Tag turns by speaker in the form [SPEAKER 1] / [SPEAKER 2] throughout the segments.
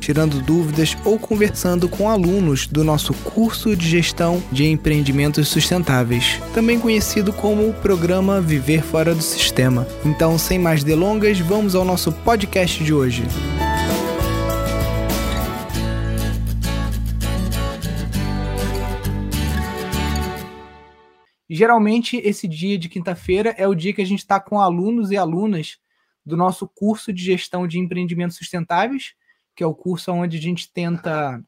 [SPEAKER 1] tirando dúvidas ou conversando com alunos do nosso curso de gestão de empreendimentos sustentáveis, também conhecido como o programa Viver Fora do Sistema. Então, sem mais delongas, vamos ao nosso podcast de hoje. Geralmente, esse dia de quinta-feira é o dia que a gente está com alunos e alunas do nosso curso de gestão de empreendimentos sustentáveis que é o curso onde a gente tenta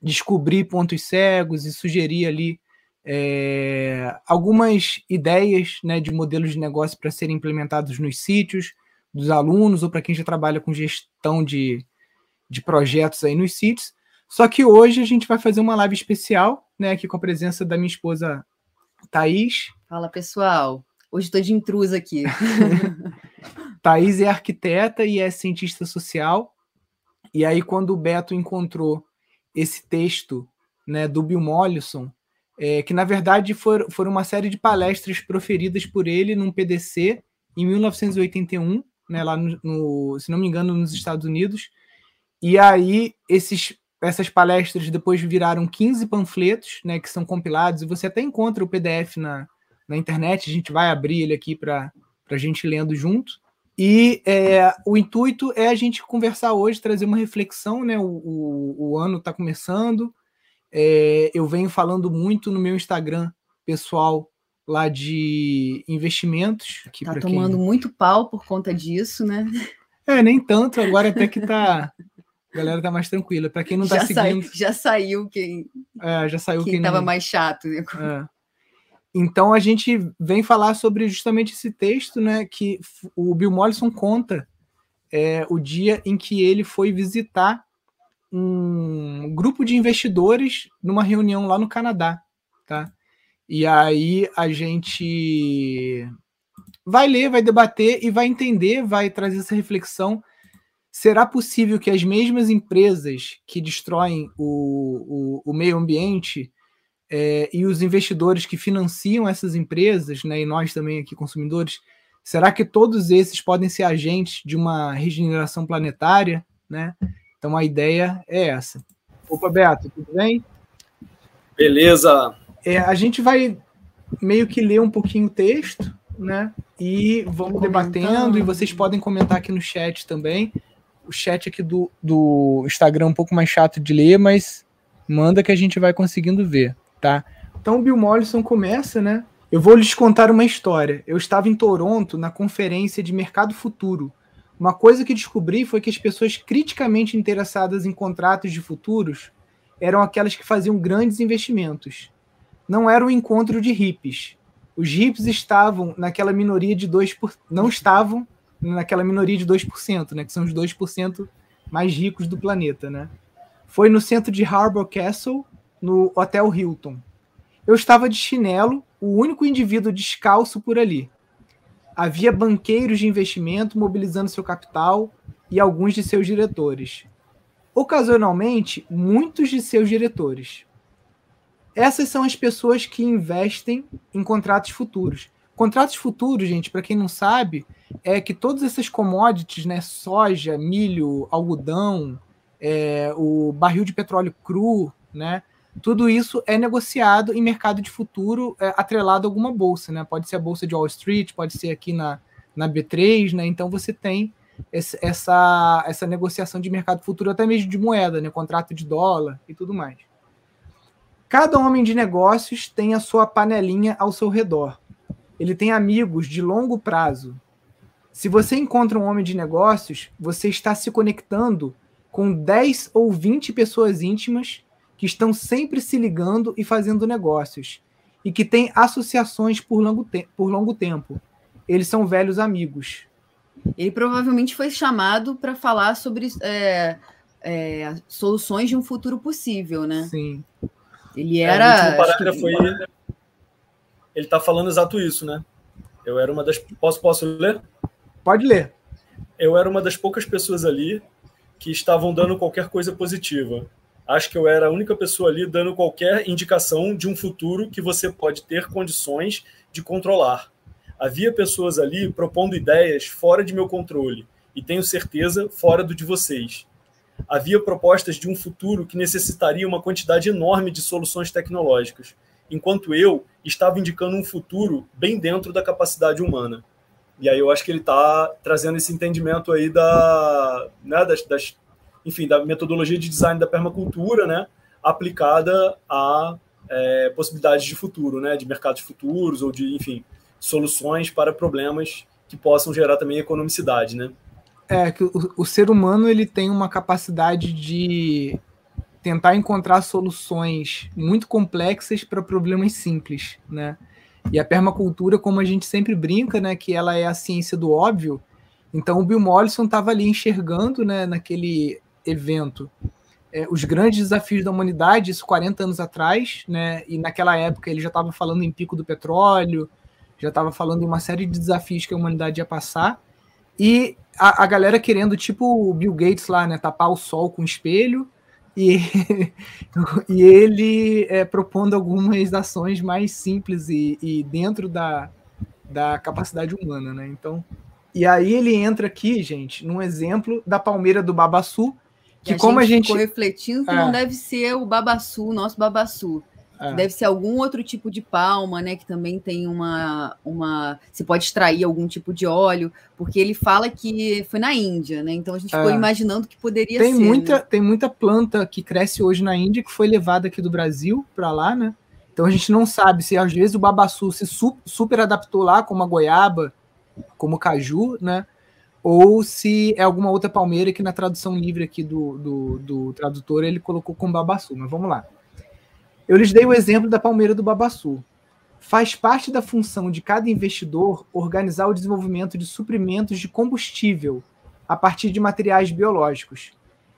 [SPEAKER 1] descobrir pontos cegos e sugerir ali é, algumas ideias né, de modelos de negócio para serem implementados nos sítios dos alunos ou para quem já trabalha com gestão de, de projetos aí nos sítios. Só que hoje a gente vai fazer uma live especial, né, aqui com a presença da minha esposa Thaís.
[SPEAKER 2] Fala pessoal, hoje estou de intrusa aqui.
[SPEAKER 1] Thaís é arquiteta e é cientista social. E aí, quando o Beto encontrou esse texto né, do Bill Mollison, é, que na verdade foram, foram uma série de palestras proferidas por ele num PDC em 1981, né, lá no, no, se não me engano, nos Estados Unidos. E aí, esses, essas palestras depois viraram 15 panfletos, né, que são compilados, e você até encontra o PDF na, na internet, a gente vai abrir ele aqui para a gente lendo junto. E é, o intuito é a gente conversar hoje, trazer uma reflexão, né? O, o, o ano está começando. É, eu venho falando muito no meu Instagram pessoal lá de investimentos.
[SPEAKER 2] Que tá tomando quem... muito pau por conta disso, né?
[SPEAKER 1] É, nem tanto, agora até que tá. A galera tá mais tranquila. Para quem não tá já seguindo.
[SPEAKER 2] já saiu quem.
[SPEAKER 1] É, já saiu
[SPEAKER 2] quem, quem tava não... mais chato. Né?
[SPEAKER 1] É. Então a gente vem falar sobre justamente esse texto, né, que o Bill Mollison conta é, o dia em que ele foi visitar um grupo de investidores numa reunião lá no Canadá, tá? E aí a gente vai ler, vai debater e vai entender, vai trazer essa reflexão. Será possível que as mesmas empresas que destroem o, o, o meio ambiente é, e os investidores que financiam essas empresas, né, e nós também aqui consumidores, será que todos esses podem ser agentes de uma regeneração planetária? Né? Então a ideia é essa. Opa, Beto, tudo bem?
[SPEAKER 3] Beleza.
[SPEAKER 1] É, a gente vai meio que ler um pouquinho o texto, né? E vamos debatendo, e vocês podem comentar aqui no chat também. O chat aqui do, do Instagram é um pouco mais chato de ler, mas manda que a gente vai conseguindo ver tá? Então o Bill Mollison começa, né? Eu vou lhes contar uma história. Eu estava em Toronto na conferência de Mercado Futuro. Uma coisa que descobri foi que as pessoas criticamente interessadas em contratos de futuros eram aquelas que faziam grandes investimentos. Não era um encontro de hippies. Os hippies estavam naquela minoria de 2%, por... não estavam naquela minoria de 2%, né, que são os 2% mais ricos do planeta, né? Foi no centro de Harbour Castle, no Hotel Hilton. Eu estava de chinelo, o único indivíduo descalço por ali. Havia banqueiros de investimento mobilizando seu capital e alguns de seus diretores. Ocasionalmente, muitos de seus diretores. Essas são as pessoas que investem em contratos futuros. Contratos futuros, gente, para quem não sabe, é que todas essas commodities, né, soja, milho, algodão, é, o barril de petróleo cru, né, tudo isso é negociado em mercado de futuro é, atrelado a alguma bolsa, né? Pode ser a bolsa de Wall Street, pode ser aqui na, na B3, né? Então você tem esse, essa, essa negociação de mercado futuro, até mesmo de moeda, né? Contrato de dólar e tudo mais. Cada homem de negócios tem a sua panelinha ao seu redor. Ele tem amigos de longo prazo. Se você encontra um homem de negócios, você está se conectando com 10 ou 20 pessoas íntimas que estão sempre se ligando e fazendo negócios, e que têm associações por longo, te por longo tempo. Eles são velhos amigos.
[SPEAKER 2] Ele provavelmente foi chamado para falar sobre é, é, soluções de um futuro possível, né?
[SPEAKER 1] Sim.
[SPEAKER 2] Ele era.
[SPEAKER 3] É, o parágrafo aí, ele está falando exato isso, né? Eu era uma das. Posso, posso ler?
[SPEAKER 1] Pode ler.
[SPEAKER 3] eu era uma das poucas pessoas ali que estavam dando qualquer coisa positiva. Acho que eu era a única pessoa ali dando qualquer indicação de um futuro que você pode ter condições de controlar. Havia pessoas ali propondo ideias fora de meu controle e tenho certeza fora do de vocês. Havia propostas de um futuro que necessitaria uma quantidade enorme de soluções tecnológicas, enquanto eu estava indicando um futuro bem dentro da capacidade humana. E aí eu acho que ele está trazendo esse entendimento aí da, né, das, das, enfim, da metodologia de design da permacultura, né, aplicada a é, possibilidades de futuro, né, de mercados futuros ou de, enfim, soluções para problemas que possam gerar também economicidade, né?
[SPEAKER 1] É que o, o ser humano ele tem uma capacidade de tentar encontrar soluções muito complexas para problemas simples, né? E a permacultura, como a gente sempre brinca, né, que ela é a ciência do óbvio. Então o Bill Mollison estava ali enxergando, né, naquele evento, é, os grandes desafios da humanidade, isso 40 anos atrás, né? E naquela época ele já estava falando em pico do petróleo, já estava falando em uma série de desafios que a humanidade ia passar. E a, a galera querendo, tipo o Bill Gates lá, né, tapar o sol com espelho, e, e ele é, propondo algumas ações mais simples e, e, dentro da, da capacidade humana, né? Então, e aí ele entra aqui, gente, num exemplo da palmeira do Babaçu, que
[SPEAKER 2] a
[SPEAKER 1] como
[SPEAKER 2] gente
[SPEAKER 1] a gente
[SPEAKER 2] ficou refletindo que é. não deve ser o Babaçu, o nosso Babaçu. É. Deve ser algum outro tipo de palma, né? Que também tem uma, uma. Você pode extrair algum tipo de óleo, porque ele fala que foi na Índia, né? Então a gente ficou é. imaginando que poderia
[SPEAKER 1] tem
[SPEAKER 2] ser.
[SPEAKER 1] Muita,
[SPEAKER 2] né?
[SPEAKER 1] Tem muita planta que cresce hoje na Índia que foi levada aqui do Brasil para lá, né? Então a gente não sabe se às vezes o babaçu se super adaptou lá, como a goiaba, como o caju, né? Ou se é alguma outra palmeira que na tradução livre aqui do, do, do tradutor ele colocou como babaçu. Mas vamos lá. Eu lhes dei o exemplo da palmeira do Babaçu. Faz parte da função de cada investidor organizar o desenvolvimento de suprimentos de combustível a partir de materiais biológicos.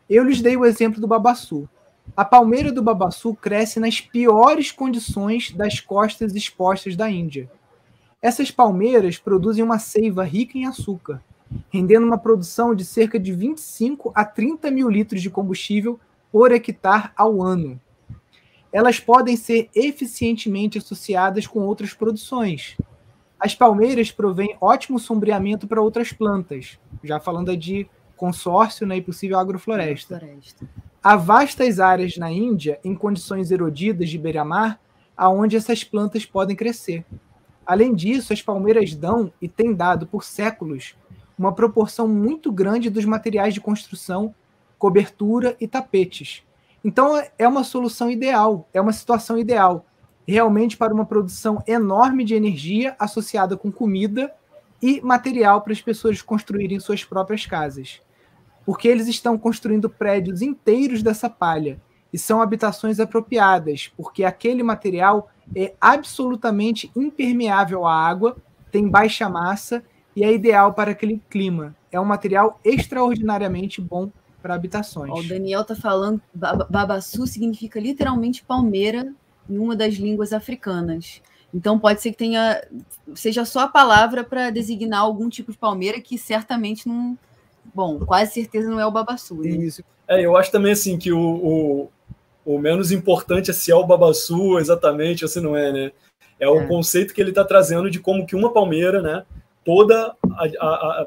[SPEAKER 1] Eu lhes dei o exemplo do Babaçu. A palmeira do Babaçu cresce nas piores condições das costas expostas da Índia. Essas palmeiras produzem uma seiva rica em açúcar, rendendo uma produção de cerca de 25 a 30 mil litros de combustível por hectare ao ano elas podem ser eficientemente associadas com outras produções. As palmeiras provêm ótimo sombreamento para outras plantas, já falando de consórcio né, e possível agrofloresta. agrofloresta. Há vastas áreas na Índia, em condições erodidas de beira-mar, aonde essas plantas podem crescer. Além disso, as palmeiras dão e têm dado por séculos uma proporção muito grande dos materiais de construção, cobertura e tapetes, então é uma solução ideal, é uma situação ideal, realmente para uma produção enorme de energia associada com comida e material para as pessoas construírem suas próprias casas. Porque eles estão construindo prédios inteiros dessa palha e são habitações apropriadas, porque aquele material é absolutamente impermeável à água, tem baixa massa e é ideal para aquele clima. É um material extraordinariamente bom para habitações.
[SPEAKER 2] Ó, o Daniel está falando, babaçu significa literalmente palmeira em uma das línguas africanas. Então pode ser que tenha seja só a palavra para designar algum tipo de palmeira que certamente não, bom, quase certeza não é o babaçu. Né?
[SPEAKER 3] Isso. É, eu acho também assim que o, o, o, menos importante é se é o babaçu exatamente ou se não é, né? É o é. conceito que ele está trazendo de como que uma palmeira, né? Toda a, a, a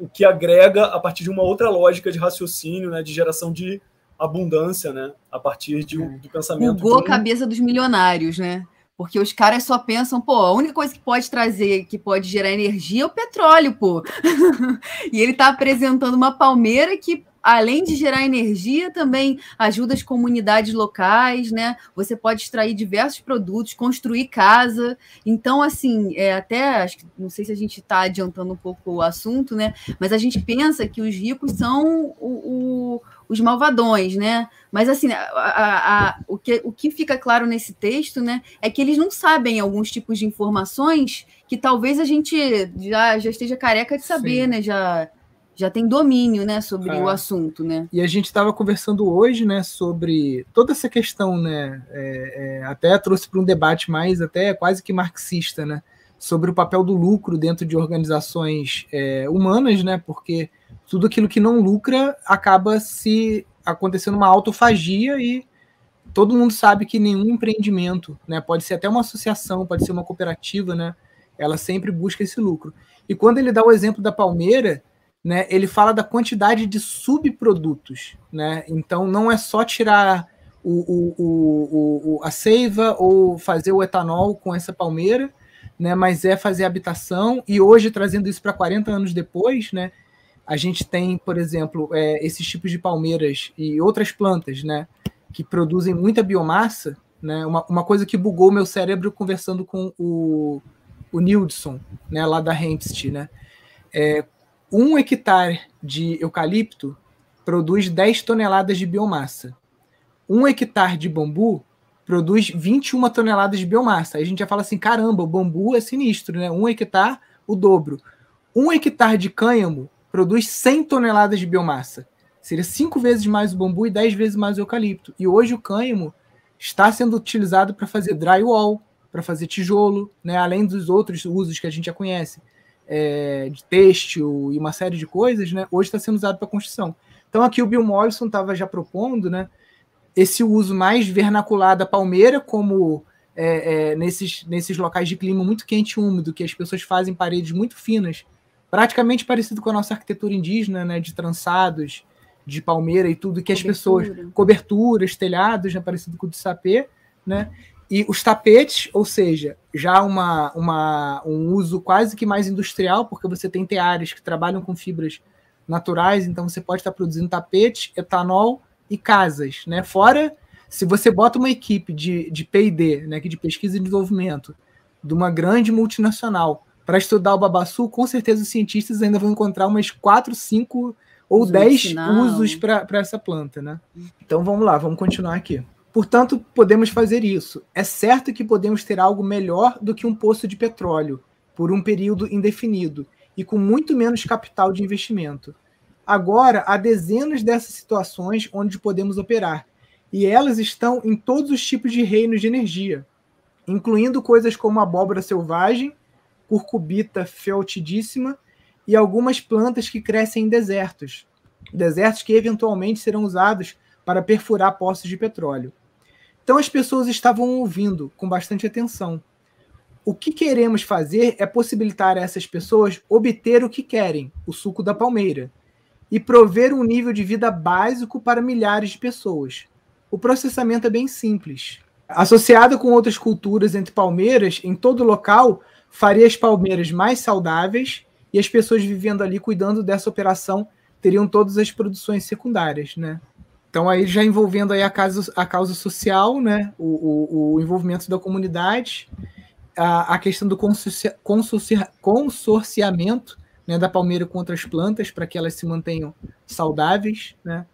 [SPEAKER 3] o que agrega a partir de uma outra lógica de raciocínio, né, de geração de abundância, né, a partir de, é. do pensamento.
[SPEAKER 2] Bugou
[SPEAKER 3] um...
[SPEAKER 2] a cabeça dos milionários, né? Porque os caras só pensam, pô, a única coisa que pode trazer, que pode gerar energia é o petróleo, pô. e ele está apresentando uma palmeira que além de gerar energia, também ajuda as comunidades locais, né? Você pode extrair diversos produtos, construir casa. Então, assim, é, até acho que não sei se a gente está adiantando um pouco o assunto, né? Mas a gente pensa que os ricos são o, o, os malvadões, né? Mas assim, a, a, a, o, que, o que fica claro nesse texto, né, é que eles não sabem alguns tipos de informações que talvez a gente já, já esteja careca de saber, Sim. né? Já já tem domínio, né, sobre é. o assunto, né?
[SPEAKER 1] E a gente estava conversando hoje, né, sobre toda essa questão, né, é, é, até trouxe para um debate mais até quase que marxista, né, sobre o papel do lucro dentro de organizações é, humanas, né? Porque tudo aquilo que não lucra acaba se acontecendo uma autofagia e todo mundo sabe que nenhum empreendimento, né? Pode ser até uma associação, pode ser uma cooperativa, né? Ela sempre busca esse lucro. E quando ele dá o exemplo da palmeira, né? Ele fala da quantidade de subprodutos, né? Então não é só tirar o, o, o, a seiva ou fazer o etanol com essa palmeira, né, mas é fazer habitação, e hoje, trazendo isso para 40 anos depois, né, a gente tem, por exemplo, é, esses tipos de palmeiras e outras plantas né, que produzem muita biomassa. Né, uma, uma coisa que bugou meu cérebro conversando com o, o Nildson, né, lá da Hempstead. Né, é, um hectare de eucalipto produz 10 toneladas de biomassa. Um hectare de bambu produz 21 toneladas de biomassa. Aí a gente já fala assim: caramba, o bambu é sinistro, né? Um hectare, o dobro. Um hectare de cânhamo produz 100 toneladas de biomassa. Seria cinco vezes mais o bambu e 10 vezes mais o eucalipto. E hoje o cânhamo está sendo utilizado para fazer drywall, para fazer tijolo, né? além dos outros usos que a gente já conhece, é, de têxtil e uma série de coisas, né? hoje está sendo usado para construção. Então aqui o Bill Mollison estava já propondo né, esse uso mais vernacular da palmeira, como é, é, nesses, nesses locais de clima muito quente e úmido, que as pessoas fazem paredes muito finas, praticamente parecido com a nossa arquitetura indígena, né, de trançados, de palmeira e tudo, que Cobertura. as pessoas. coberturas, telhados, né, parecido com o de sapê, né? E os tapetes, ou seja, já uma, uma, um uso quase que mais industrial, porque você tem teares que trabalham com fibras naturais, então você pode estar produzindo tapete, etanol e casas, né? Fora se você bota uma equipe de, de P&D, né, de pesquisa e desenvolvimento, de uma grande multinacional, para estudar o babaçu, com certeza os cientistas ainda vão encontrar umas 4, 5 ou 10 usos para essa planta, né? Então vamos lá, vamos continuar aqui. Portanto, podemos fazer isso. É certo que podemos ter algo melhor do que um poço de petróleo por um período indefinido e com muito menos capital de investimento. Agora, há dezenas dessas situações onde podemos operar, e elas estão em todos os tipos de reinos de energia, incluindo coisas como abóbora selvagem, curcubita feltidíssima e algumas plantas que crescem em desertos, desertos que eventualmente serão usados para perfurar poços de petróleo. Então as pessoas estavam ouvindo com bastante atenção. O que queremos fazer é possibilitar a essas pessoas obter o que querem, o suco da palmeira e prover um nível de vida básico para milhares de pessoas. O processamento é bem simples. Associado com outras culturas entre palmeiras, em todo local, faria as palmeiras mais saudáveis e as pessoas vivendo ali cuidando dessa operação teriam todas as produções secundárias, né? Então aí já envolvendo aí a causa, a causa social, né? O, o, o envolvimento da comunidade, a, a questão do consorcia, consorcia, consorciamento né, da palmeira com outras plantas para que elas se mantenham saudáveis, né?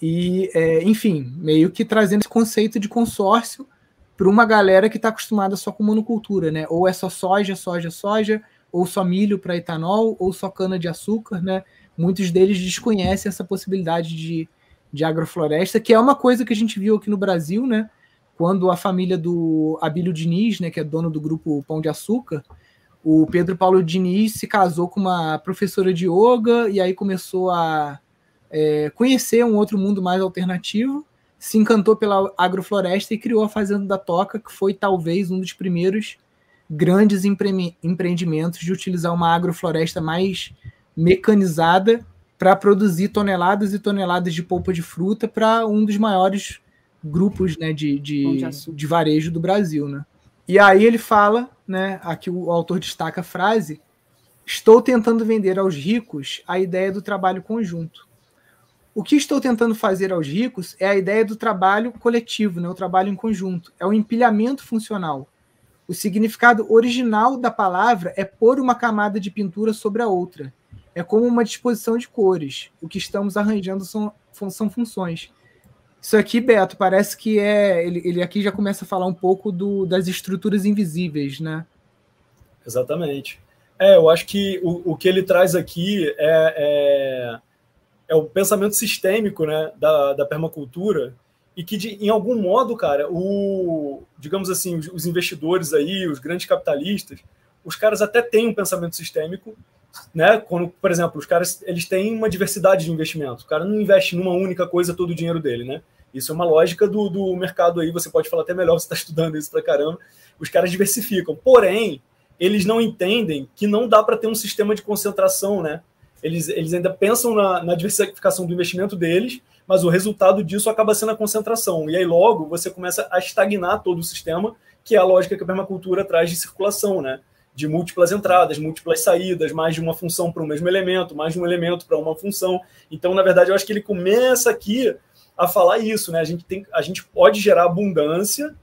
[SPEAKER 1] E, é, enfim, meio que trazendo esse conceito de consórcio para uma galera que está acostumada só com monocultura, né? Ou é só soja, soja, soja, ou só milho para etanol, ou só cana de açúcar, né? Muitos deles desconhecem essa possibilidade de, de agrofloresta, que é uma coisa que a gente viu aqui no Brasil, né? Quando a família do Abílio Diniz, né, que é dono do grupo Pão de Açúcar, o Pedro Paulo Diniz se casou com uma professora de yoga e aí começou a é, conhecer um outro mundo mais alternativo, se encantou pela agrofloresta e criou a Fazenda da Toca, que foi talvez um dos primeiros grandes empre empreendimentos de utilizar uma agrofloresta mais mecanizada para produzir toneladas e toneladas de polpa de fruta para um dos maiores grupos né, de, de, de varejo do Brasil. Né? E aí ele fala, né, aqui o autor destaca a frase: Estou tentando vender aos ricos a ideia do trabalho conjunto. O que estou tentando fazer aos ricos é a ideia do trabalho coletivo, né, o trabalho em conjunto. É o empilhamento funcional. O significado original da palavra é pôr uma camada de pintura sobre a outra. É como uma disposição de cores. O que estamos arranjando são, são funções. Isso aqui, Beto, parece que é. Ele, ele aqui já começa a falar um pouco do, das estruturas invisíveis, né?
[SPEAKER 3] Exatamente. É, eu acho que o, o que ele traz aqui é, é, é o pensamento sistêmico né, da, da permacultura e que, de, em algum modo, cara, o, digamos assim, os, os investidores aí, os grandes capitalistas, os caras até têm um pensamento sistêmico, né? Quando, por exemplo, os caras eles têm uma diversidade de investimento. O cara não investe numa única coisa todo o dinheiro dele, né? Isso é uma lógica do, do mercado aí, você pode falar até melhor, você está estudando isso pra caramba. Os caras diversificam. Porém, eles não entendem que não dá para ter um sistema de concentração, né? Eles, eles ainda pensam na, na diversificação do investimento deles, mas o resultado disso acaba sendo a concentração. E aí logo você começa a estagnar todo o sistema, que é a lógica que a permacultura traz de circulação, né? De múltiplas entradas, múltiplas saídas, mais de uma função para o mesmo elemento, mais de um elemento para uma função. Então, na verdade, eu acho que ele começa aqui a falar isso, né? A gente, tem, a gente pode gerar abundância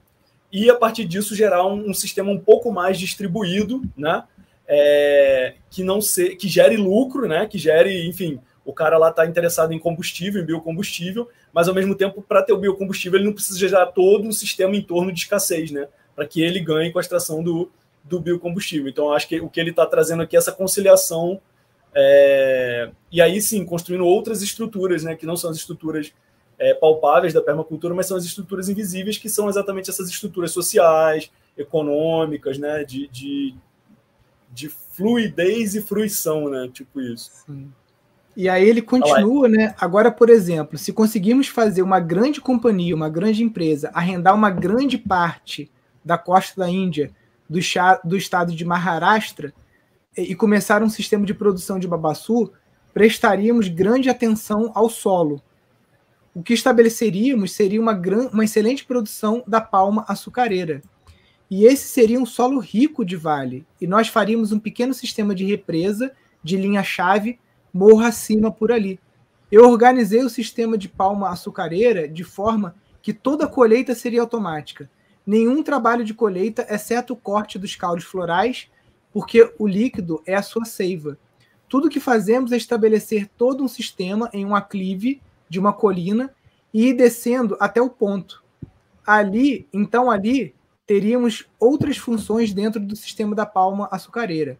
[SPEAKER 3] e, a partir disso, gerar um, um sistema um pouco mais distribuído, né? É, que não se, que gere lucro, né? Que gere, enfim, o cara lá está interessado em combustível, em biocombustível, mas ao mesmo tempo, para ter o biocombustível, ele não precisa gerar todo um sistema em torno de escassez, né? Para que ele ganhe com a extração do, do biocombustível. Então, acho que o que ele está trazendo aqui é essa conciliação, é... e aí sim, construindo outras estruturas, né? Que não são as estruturas é, palpáveis da permacultura, mas são as estruturas invisíveis, que são exatamente essas estruturas sociais, econômicas, né? De, de, de fluidez e fruição, né? Tipo isso. Sim.
[SPEAKER 1] E aí ele continua, né? Agora, por exemplo, se conseguirmos fazer uma grande companhia, uma grande empresa, arrendar uma grande parte da costa da Índia, do, do estado de Maharashtra, e começar um sistema de produção de babaçu, prestaríamos grande atenção ao solo. O que estabeleceríamos seria uma, gran, uma excelente produção da palma açucareira. E esse seria um solo rico de vale. E nós faríamos um pequeno sistema de represa de linha-chave morro acima por ali. Eu organizei o sistema de palma açucareira de forma que toda colheita seria automática. Nenhum trabalho de colheita, exceto o corte dos caules florais, porque o líquido é a sua seiva. Tudo que fazemos é estabelecer todo um sistema em um aclive de uma colina e ir descendo até o ponto. Ali, então ali, teríamos outras funções dentro do sistema da palma açucareira.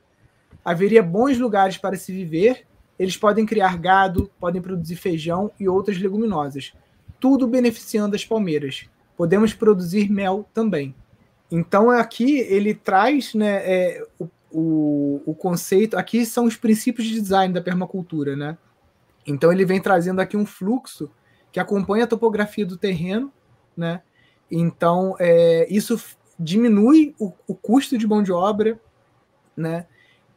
[SPEAKER 1] Haveria bons lugares para se viver eles podem criar gado, podem produzir feijão e outras leguminosas, tudo beneficiando as palmeiras. Podemos produzir mel também. Então aqui ele traz né, é, o, o, o, conceito. Aqui são os princípios de design da permacultura, né? Então ele vem trazendo aqui um fluxo que acompanha a topografia do terreno, né? Então é, isso diminui o, o custo de mão de obra, né?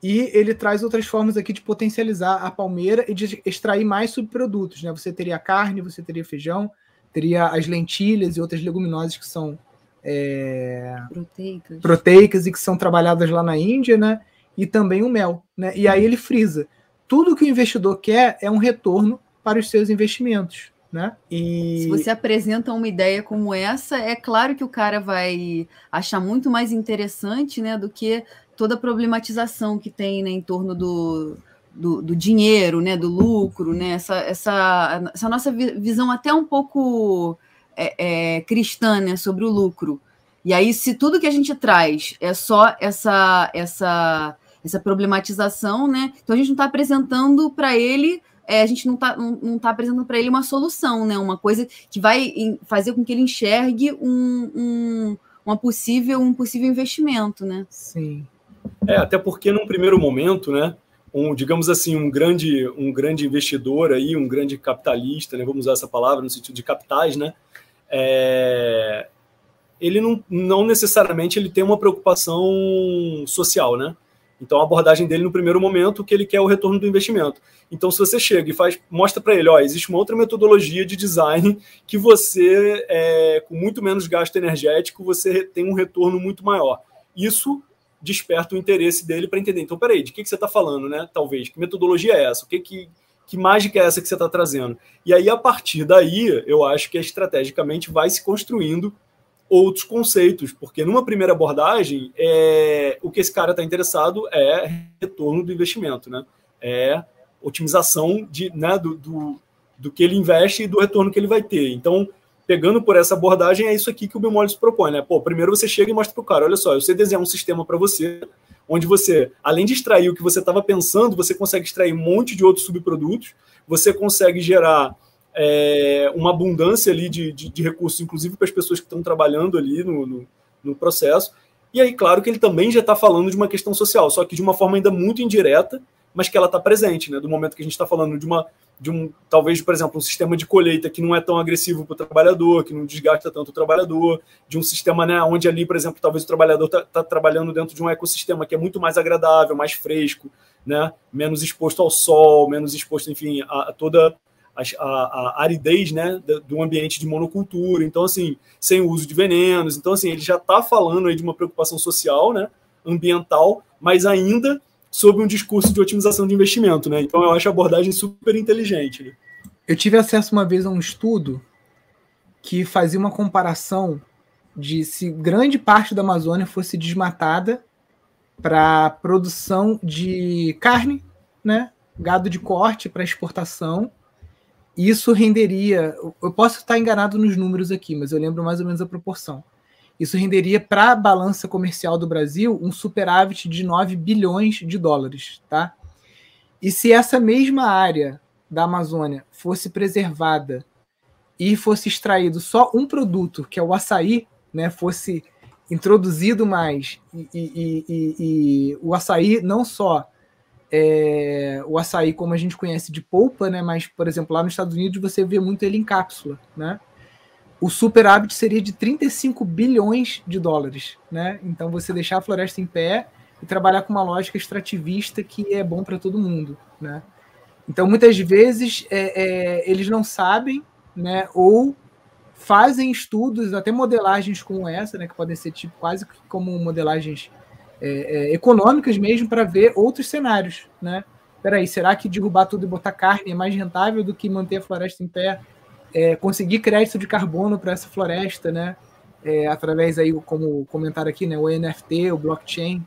[SPEAKER 1] E ele traz outras formas aqui de potencializar a palmeira e de extrair mais subprodutos. Né? Você teria carne, você teria feijão, teria as lentilhas e outras leguminosas que são é, proteicas. proteicas e que são trabalhadas lá na Índia, né? E também o mel. Né? E aí ele frisa: tudo que o investidor quer é um retorno para os seus investimentos. Né?
[SPEAKER 2] E... Se você apresenta uma ideia como essa, é claro que o cara vai achar muito mais interessante né, do que toda a problematização que tem né, em torno do, do, do, dinheiro, né, do lucro, né, essa, essa, essa nossa visão até um pouco é, é, cristã né, sobre o lucro. E aí, se tudo que a gente traz é só essa, essa, essa problematização, né, então a gente não está apresentando para ele é, a gente não está não, não tá apresentando para ele uma solução, né? Uma coisa que vai fazer com que ele enxergue um, um, uma possível, um possível investimento, né?
[SPEAKER 1] Sim.
[SPEAKER 3] É, até porque num primeiro momento, né, um, digamos assim, um grande, um grande investidor aí, um grande capitalista, né, vamos usar essa palavra no sentido de capitais, né, é, ele não, não necessariamente ele tem uma preocupação social, né? Então a abordagem dele no primeiro momento que ele quer o retorno do investimento. Então se você chega e faz, mostra para ele, ó, existe uma outra metodologia de design que você, é, com muito menos gasto energético, você tem um retorno muito maior. Isso desperta o interesse dele para entender. Então, peraí, de que, que você está falando, né? Talvez. Que metodologia é essa? O que, que, que mágica é essa que você está trazendo? E aí, a partir daí, eu acho que estrategicamente vai se construindo outros conceitos, porque numa primeira abordagem, é, o que esse cara está interessado é retorno do investimento, né? É otimização de, né, do, do, do que ele investe e do retorno que ele vai ter. Então, pegando por essa abordagem, é isso aqui que o Bemolles propõe, né? Pô, primeiro você chega e mostra para o cara, olha só, eu sei desenhar um sistema para você, onde você, além de extrair o que você estava pensando, você consegue extrair um monte de outros subprodutos, você consegue gerar é, uma abundância ali de, de, de, recursos, inclusive para as pessoas que estão trabalhando ali no, no, no, processo, E aí, claro que ele também já está falando de uma questão social, só que de uma forma ainda muito indireta, mas que ela está presente, né? Do momento que a gente está falando de uma, de um, talvez, por exemplo, um sistema de colheita que não é tão agressivo para o trabalhador, que não desgasta tanto o trabalhador, de um sistema, né, onde ali, por exemplo, talvez o trabalhador está tá trabalhando dentro de um ecossistema que é muito mais agradável, mais fresco, né? Menos exposto ao sol, menos exposto, enfim, a, a toda a, a, aridez né, do ambiente de monocultura, então assim, sem o uso de venenos, então assim, ele já está falando aí de uma preocupação social, né, ambiental, mas ainda sob um discurso de otimização de investimento, né? Então eu acho a abordagem super inteligente. Né?
[SPEAKER 1] Eu tive acesso uma vez a um estudo que fazia uma comparação de se grande parte da Amazônia fosse desmatada para produção de carne, né, gado de corte para exportação isso renderia. Eu posso estar enganado nos números aqui, mas eu lembro mais ou menos a proporção. Isso renderia para a balança comercial do Brasil um superávit de 9 bilhões de dólares. Tá? E se essa mesma área da Amazônia fosse preservada e fosse extraído só um produto, que é o açaí, né, fosse introduzido mais, e, e, e, e o açaí não só é, o açaí como a gente conhece de polpa, né? Mas, por exemplo, lá nos Estados Unidos você vê muito ele em cápsula, né? O superávit seria de 35 bilhões de dólares, né? Então você deixar a floresta em pé e trabalhar com uma lógica extrativista que é bom para todo mundo, né? Então muitas vezes é, é, eles não sabem, né? Ou fazem estudos, até modelagens como essa, né? Que podem ser tipo quase como modelagens é, é, econômicas mesmo para ver outros cenários, né? Peraí, será que derrubar tudo e botar carne é mais rentável do que manter a floresta em pé? É, conseguir crédito de carbono para essa floresta, né? É, através aí, como comentaram aqui, né, o NFT, o blockchain,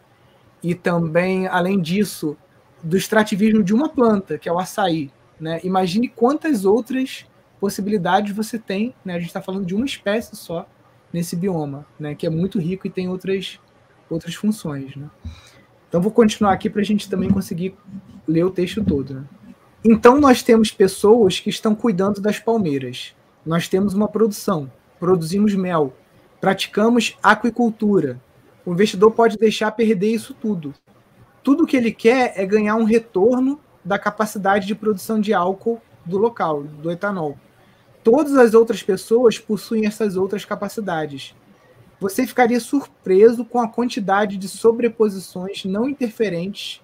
[SPEAKER 1] e também, além disso, do extrativismo de uma planta, que é o açaí. Né? Imagine quantas outras possibilidades você tem. Né? A gente está falando de uma espécie só nesse bioma, né? que é muito rico e tem outras outras funções. Né? Então vou continuar aqui para a gente também conseguir ler o texto todo. Né? Então nós temos pessoas que estão cuidando das palmeiras. Nós temos uma produção, produzimos mel, praticamos aquicultura. O investidor pode deixar perder isso tudo. Tudo que ele quer é ganhar um retorno da capacidade de produção de álcool do local, do etanol. Todas as outras pessoas possuem essas outras capacidades você ficaria surpreso com a quantidade de sobreposições não interferentes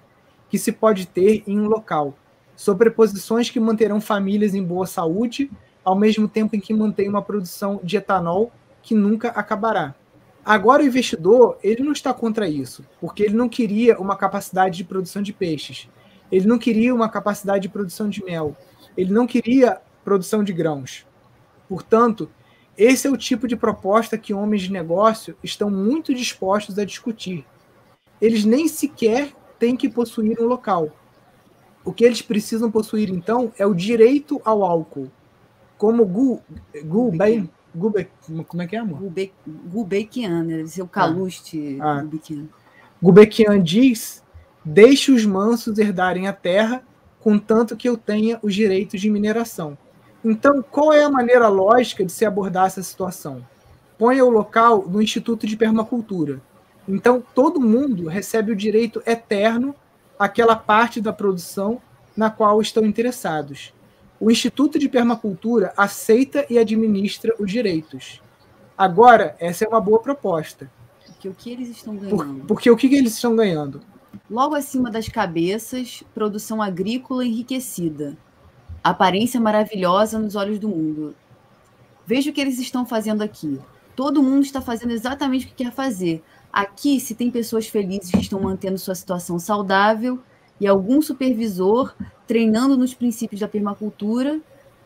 [SPEAKER 1] que se pode ter em um local. Sobreposições que manterão famílias em boa saúde, ao mesmo tempo em que mantém uma produção de etanol que nunca acabará. Agora o investidor, ele não está contra isso, porque ele não queria uma capacidade de produção de peixes. Ele não queria uma capacidade de produção de mel. Ele não queria produção de grãos. Portanto, esse é o tipo de proposta que homens de negócio estão muito dispostos a discutir. Eles nem sequer têm que possuir um local. O que eles precisam possuir, então, é o direito ao álcool. Como Gu, Gu Gube, como é que é, amor?
[SPEAKER 2] Gube, Gubekian, deve ser o Caluste
[SPEAKER 1] ah. ah. Gubekian. Gubekian diz: deixe os mansos herdarem a terra, contanto que eu tenha os direitos de mineração. Então, qual é a maneira lógica de se abordar essa situação? Ponha o local no Instituto de Permacultura. Então, todo mundo recebe o direito eterno àquela parte da produção na qual estão interessados. O Instituto de Permacultura aceita e administra os direitos. Agora, essa é uma boa proposta.
[SPEAKER 2] Porque o que eles estão ganhando? Por,
[SPEAKER 1] porque o que eles estão ganhando?
[SPEAKER 2] Logo acima das cabeças, produção agrícola enriquecida aparência maravilhosa nos olhos do mundo. Veja o que eles estão fazendo aqui. Todo mundo está fazendo exatamente o que quer fazer. Aqui, se tem pessoas felizes que estão mantendo sua situação saudável e algum supervisor treinando nos princípios da permacultura,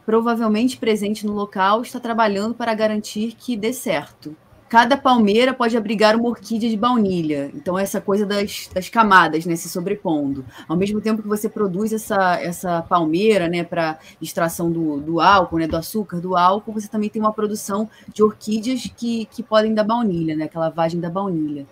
[SPEAKER 2] provavelmente presente no local, está trabalhando para garantir que dê certo cada palmeira pode abrigar uma orquídea de baunilha. Então, essa coisa das, das camadas, né, se sobrepondo. Ao mesmo tempo que você produz essa, essa palmeira, né, para extração do, do álcool, né, do açúcar, do álcool, você também tem uma produção de orquídeas que, que podem dar baunilha, né, aquela vagem da baunilha.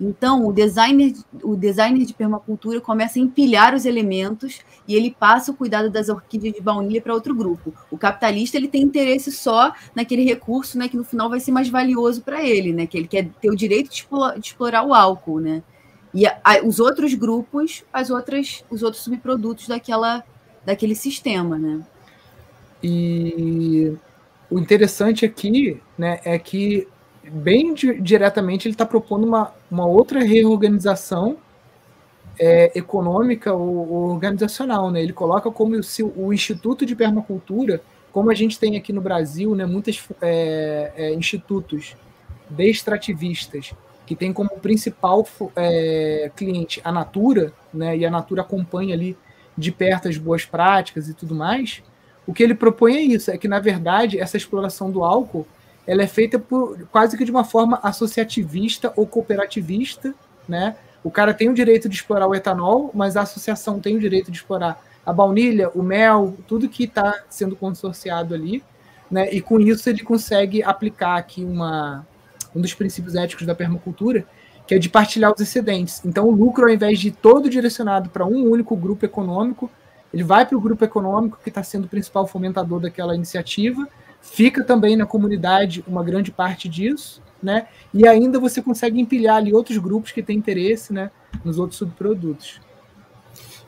[SPEAKER 2] Então, o designer, o designer de permacultura começa a empilhar os elementos e ele passa o cuidado das orquídeas de baunilha para outro grupo. O capitalista ele tem interesse só naquele recurso, né, que no final vai ser mais valioso para ele, né, que ele quer ter o direito de explorar, de explorar o álcool, né? E a, a, os outros grupos, as outras, os outros subprodutos daquela, daquele sistema, né?
[SPEAKER 1] E o interessante aqui, né, é que bem di diretamente ele está propondo uma, uma outra reorganização é, econômica ou, ou, organizacional, né? Ele coloca como se o Instituto de Permacultura, como a gente tem aqui no Brasil, né, muitos é, é, institutos que tem como principal é, cliente a Natura, né, e a Natura acompanha ali de perto as boas práticas e tudo mais. O que ele propõe é isso, é que na verdade essa exploração do álcool ela é feita por quase que de uma forma associativista ou cooperativista, né? O cara tem o direito de explorar o etanol, mas a associação tem o direito de explorar a baunilha, o mel, tudo que está sendo consorciado ali, né? E com isso ele consegue aplicar aqui uma, um dos princípios éticos da permacultura, que é de partilhar os excedentes. Então o lucro, ao invés de todo direcionado para um único grupo econômico, ele vai para o grupo econômico que está sendo o principal fomentador daquela iniciativa Fica também na comunidade uma grande parte disso, né? E ainda você consegue empilhar ali outros grupos que têm interesse, né, nos outros subprodutos.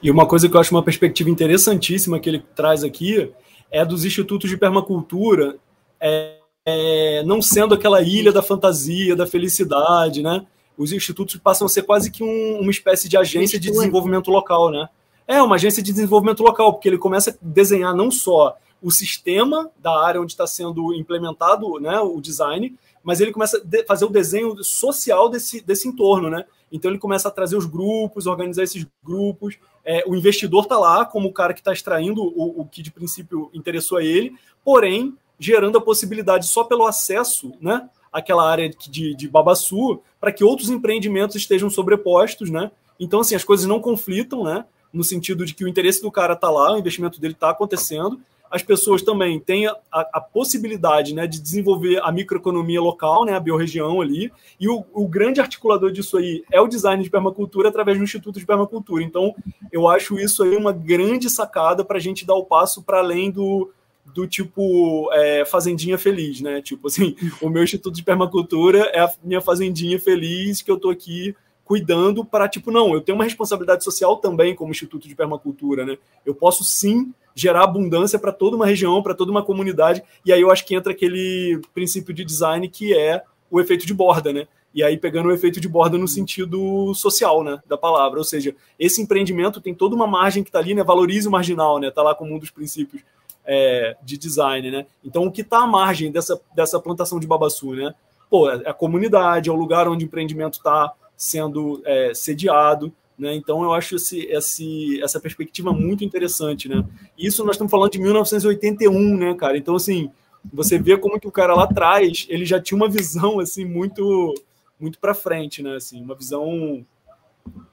[SPEAKER 3] E uma coisa que eu acho uma perspectiva interessantíssima que ele traz aqui é dos institutos de permacultura é, é, não sendo aquela ilha da fantasia, da felicidade, né? Os institutos passam a ser quase que um, uma espécie de agência de desenvolvimento local, né? É, uma agência de desenvolvimento local, porque ele começa a desenhar não só o sistema da área onde está sendo implementado né, o design, mas ele começa a fazer o desenho social desse, desse entorno, né? Então ele começa a trazer os grupos, organizar esses grupos. É, o investidor está lá como o cara que está extraindo o, o, que de princípio interessou a ele, porém gerando a possibilidade só pelo acesso, né? Aquela área de, de Babaçu, para que outros empreendimentos estejam sobrepostos, né? Então, assim, as coisas não conflitam, né? No sentido de que o interesse do cara está lá, o investimento dele está acontecendo, as pessoas também têm a, a, possibilidade né, de desenvolver a microeconomia local, né, a biorregião ali, e o, o, grande articulador disso aí é o design de permacultura através do Instituto de Permacultura. Então, eu acho isso aí uma grande sacada para a gente dar o passo para além do, do tipo é, fazendinha feliz, né? Tipo assim, o meu Instituto de Permacultura é a minha fazendinha feliz que eu estou aqui cuidando para, tipo, não, eu tenho uma responsabilidade social também como Instituto de Permacultura, né? Eu posso sim gerar abundância para toda uma região, para toda uma comunidade. E aí eu acho que entra aquele princípio de design que é o efeito de borda, né? E aí pegando o efeito de borda no sentido social, né, da palavra. Ou seja, esse empreendimento tem toda uma margem que está ali, né? Valorize o marginal, né? Está lá como um dos princípios é, de design, né? Então o que está à margem dessa, dessa plantação de babaçu, né? Pô, é a comunidade, é o lugar onde o empreendimento está sendo é, sediado, né? Então, eu acho esse, esse, essa perspectiva muito interessante. Né? Isso nós estamos falando de 1981, né, cara? Então, assim, você vê como que o cara lá atrás ele já tinha uma visão assim muito muito para frente, né? Assim, uma visão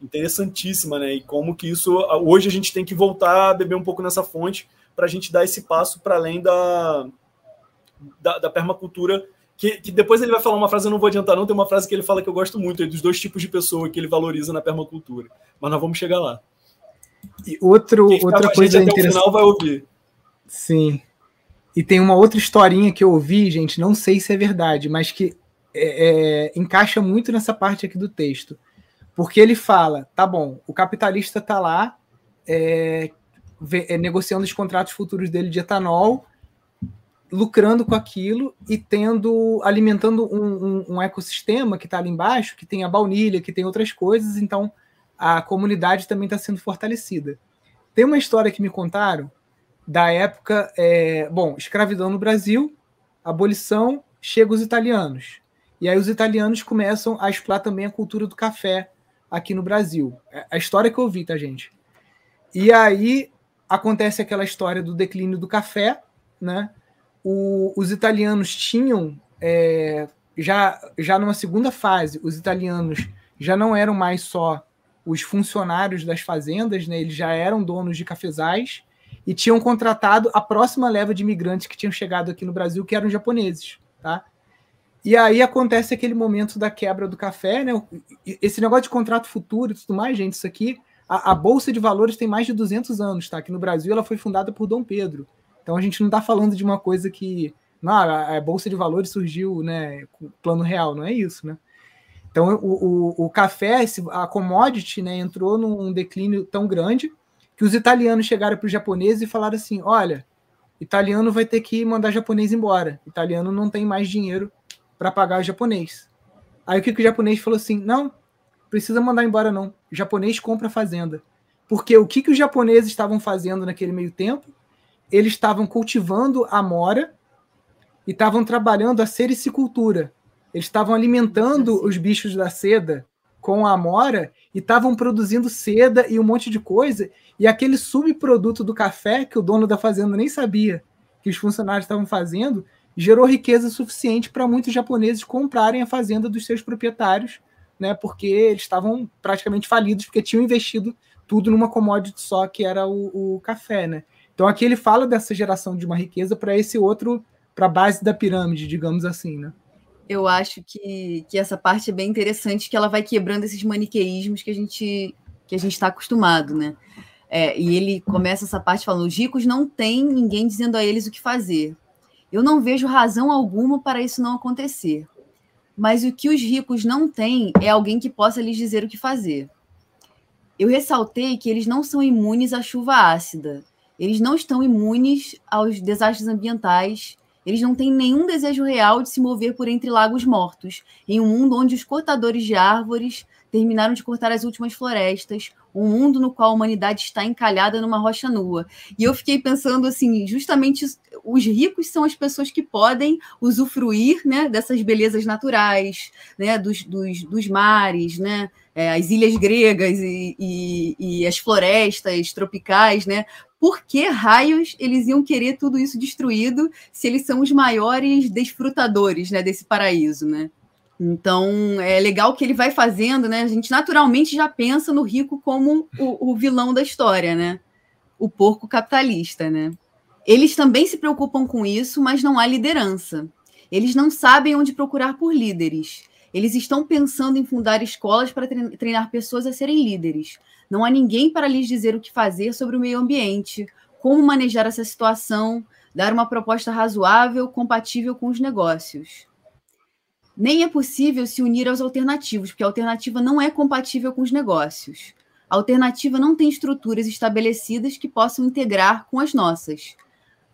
[SPEAKER 3] interessantíssima, né? E como que isso hoje a gente tem que voltar a beber um pouco nessa fonte para a gente dar esse passo para além da, da, da permacultura que, que, depois ele vai falar uma frase, eu não vou adiantar, não. Tem uma frase que ele fala que eu gosto muito, dos dois tipos de pessoa que ele valoriza na permacultura. Mas nós vamos chegar lá.
[SPEAKER 1] E outro, outra coisa até interessante.
[SPEAKER 3] o final vai ouvir.
[SPEAKER 1] Sim. E tem uma outra historinha que eu ouvi, gente, não sei se é verdade, mas que é, é, encaixa muito nessa parte aqui do texto. Porque ele fala: tá bom, o capitalista está lá é, é, negociando os contratos futuros dele de etanol lucrando com aquilo e tendo alimentando um, um, um ecossistema que está ali embaixo, que tem a baunilha, que tem outras coisas, então a comunidade também está sendo fortalecida. Tem uma história que me contaram da época, é, bom, escravidão no Brasil, abolição, chega os italianos. E aí os italianos começam a explorar também a cultura do café aqui no Brasil. É a história que eu ouvi, tá, gente? E aí acontece aquela história do declínio do café, né? O, os italianos tinham é, já, já numa segunda fase, os italianos já não eram mais só os funcionários das fazendas, né? Eles já eram donos de cafezais e tinham contratado a próxima leva de imigrantes que tinham chegado aqui no Brasil, que eram japoneses, tá? E aí acontece aquele momento da quebra do café, né? Esse negócio de contrato futuro e tudo mais, gente, isso aqui. A, a, Bolsa de Valores tem mais de 200 anos, tá? Aqui no Brasil ela foi fundada por Dom Pedro. Então a gente não está falando de uma coisa que. Não, a, a Bolsa de Valores surgiu, né? Com plano real, não é isso, né? Então o, o, o café, a commodity, né, entrou num declínio tão grande que os italianos chegaram para os japoneses e falaram assim: olha, italiano vai ter que mandar japonês embora. Italiano não tem mais dinheiro para pagar o japonês. Aí o que, que o japonês falou assim? Não, precisa mandar embora não. O japonês compra a fazenda. Porque o que, que os japoneses estavam fazendo naquele meio tempo? Eles estavam cultivando a mora e estavam trabalhando a sericicultura. Eles estavam alimentando os bichos da seda com a amora e estavam produzindo seda e um monte de coisa. E aquele subproduto do café que o dono da fazenda nem sabia que os funcionários estavam fazendo gerou riqueza suficiente para muitos japoneses comprarem a fazenda dos seus proprietários, né? Porque eles estavam praticamente falidos porque tinham investido tudo numa commodity só que era o, o café, né? Então aqui ele fala dessa geração de uma riqueza para esse outro, para a base da pirâmide, digamos assim, né?
[SPEAKER 2] eu acho que, que essa parte é bem interessante, que ela vai quebrando esses maniqueísmos que a gente que a gente está acostumado, né? É, e ele começa essa parte falando: os ricos não têm ninguém dizendo a eles o que fazer. Eu não vejo razão alguma para isso não acontecer. Mas o que os ricos não têm é alguém que possa lhes dizer o que fazer. Eu ressaltei que eles não são imunes à chuva ácida. Eles não estão imunes aos desastres ambientais eles não têm nenhum desejo real de se mover por entre lagos mortos, em um mundo onde os cortadores de árvores terminaram de cortar as últimas florestas, um mundo no qual a humanidade está encalhada numa rocha nua. E eu fiquei pensando assim, justamente os ricos são as pessoas que podem usufruir né, dessas belezas naturais, né, dos, dos, dos mares, né, é, as ilhas gregas e, e, e, as florestas tropicais, né? Por que raios eles iam querer tudo isso destruído se eles são os maiores desfrutadores né, desse paraíso, né? Então, é legal que ele vai fazendo, né? A gente naturalmente já pensa no rico como o, o vilão da história, né? O porco capitalista, né? Eles também se preocupam com isso, mas não há liderança. Eles não sabem onde procurar por líderes. Eles estão pensando em fundar escolas para treinar pessoas a serem líderes. Não há ninguém para lhes dizer o que fazer sobre o meio ambiente, como manejar essa situação, dar uma proposta razoável, compatível com os negócios nem é possível se unir aos alternativos, porque a alternativa não é compatível com os negócios. A alternativa não tem estruturas estabelecidas que possam integrar com as nossas.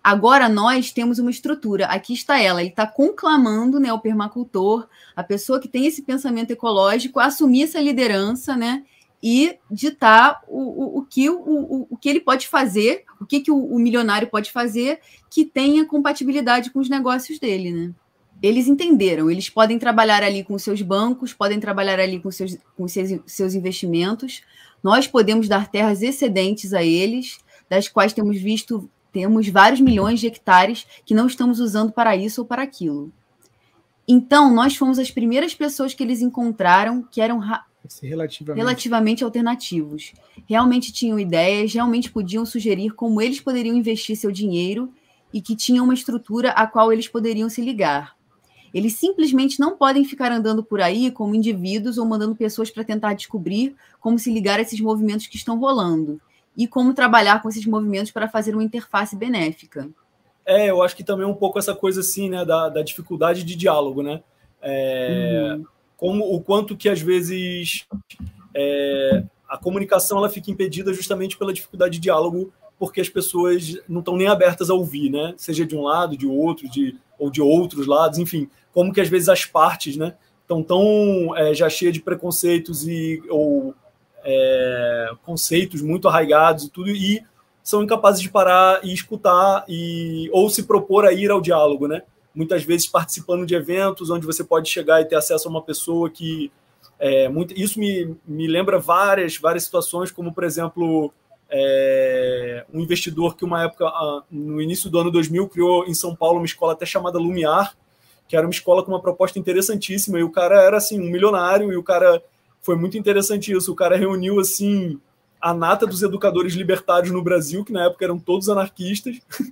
[SPEAKER 2] Agora nós temos uma estrutura, aqui está ela, ele está conclamando né, o permacultor, a pessoa que tem esse pensamento ecológico, a assumir essa liderança né, e ditar o, o, o que, o, o, que ele pode fazer, o que, que o, o milionário pode fazer que tenha compatibilidade com os negócios dele. Né? eles entenderam, eles podem trabalhar ali com seus bancos, podem trabalhar ali com seus, com seus, seus investimentos. Nós podemos dar terras excedentes a eles, das quais temos visto, temos vários milhões de hectares que não estamos usando para isso ou para aquilo. Então, nós fomos as primeiras pessoas que eles encontraram que eram
[SPEAKER 1] relativamente.
[SPEAKER 2] relativamente alternativos. Realmente tinham ideias, realmente podiam sugerir como eles poderiam investir seu dinheiro e que tinham uma estrutura a qual eles poderiam se ligar. Eles simplesmente não podem ficar andando por aí como indivíduos ou mandando pessoas para tentar descobrir como se ligar a esses movimentos que estão rolando e como trabalhar com esses movimentos para fazer uma interface benéfica.
[SPEAKER 3] É, eu acho que também é um pouco essa coisa assim, né, da, da dificuldade de diálogo, né? É, uhum. Como o quanto que às vezes é, a comunicação ela fica impedida justamente pela dificuldade de diálogo, porque as pessoas não estão nem abertas a ouvir, né? Seja de um lado, de outro, de ou de outros lados, enfim como que às vezes as partes, né, estão tão é, já cheias de preconceitos e ou é, conceitos muito arraigados e tudo e são incapazes de parar e escutar e ou se propor a ir ao diálogo, né? Muitas vezes participando de eventos onde você pode chegar e ter acesso a uma pessoa que é, muito, isso me, me lembra várias várias situações, como por exemplo é, um investidor que uma época no início do ano 2000 criou em São Paulo uma escola até chamada Lumiar, que era uma escola com uma proposta interessantíssima, e o cara era assim, um milionário, e o cara foi muito interessante isso. O cara reuniu assim a nata dos educadores libertários no Brasil, que na época eram todos anarquistas,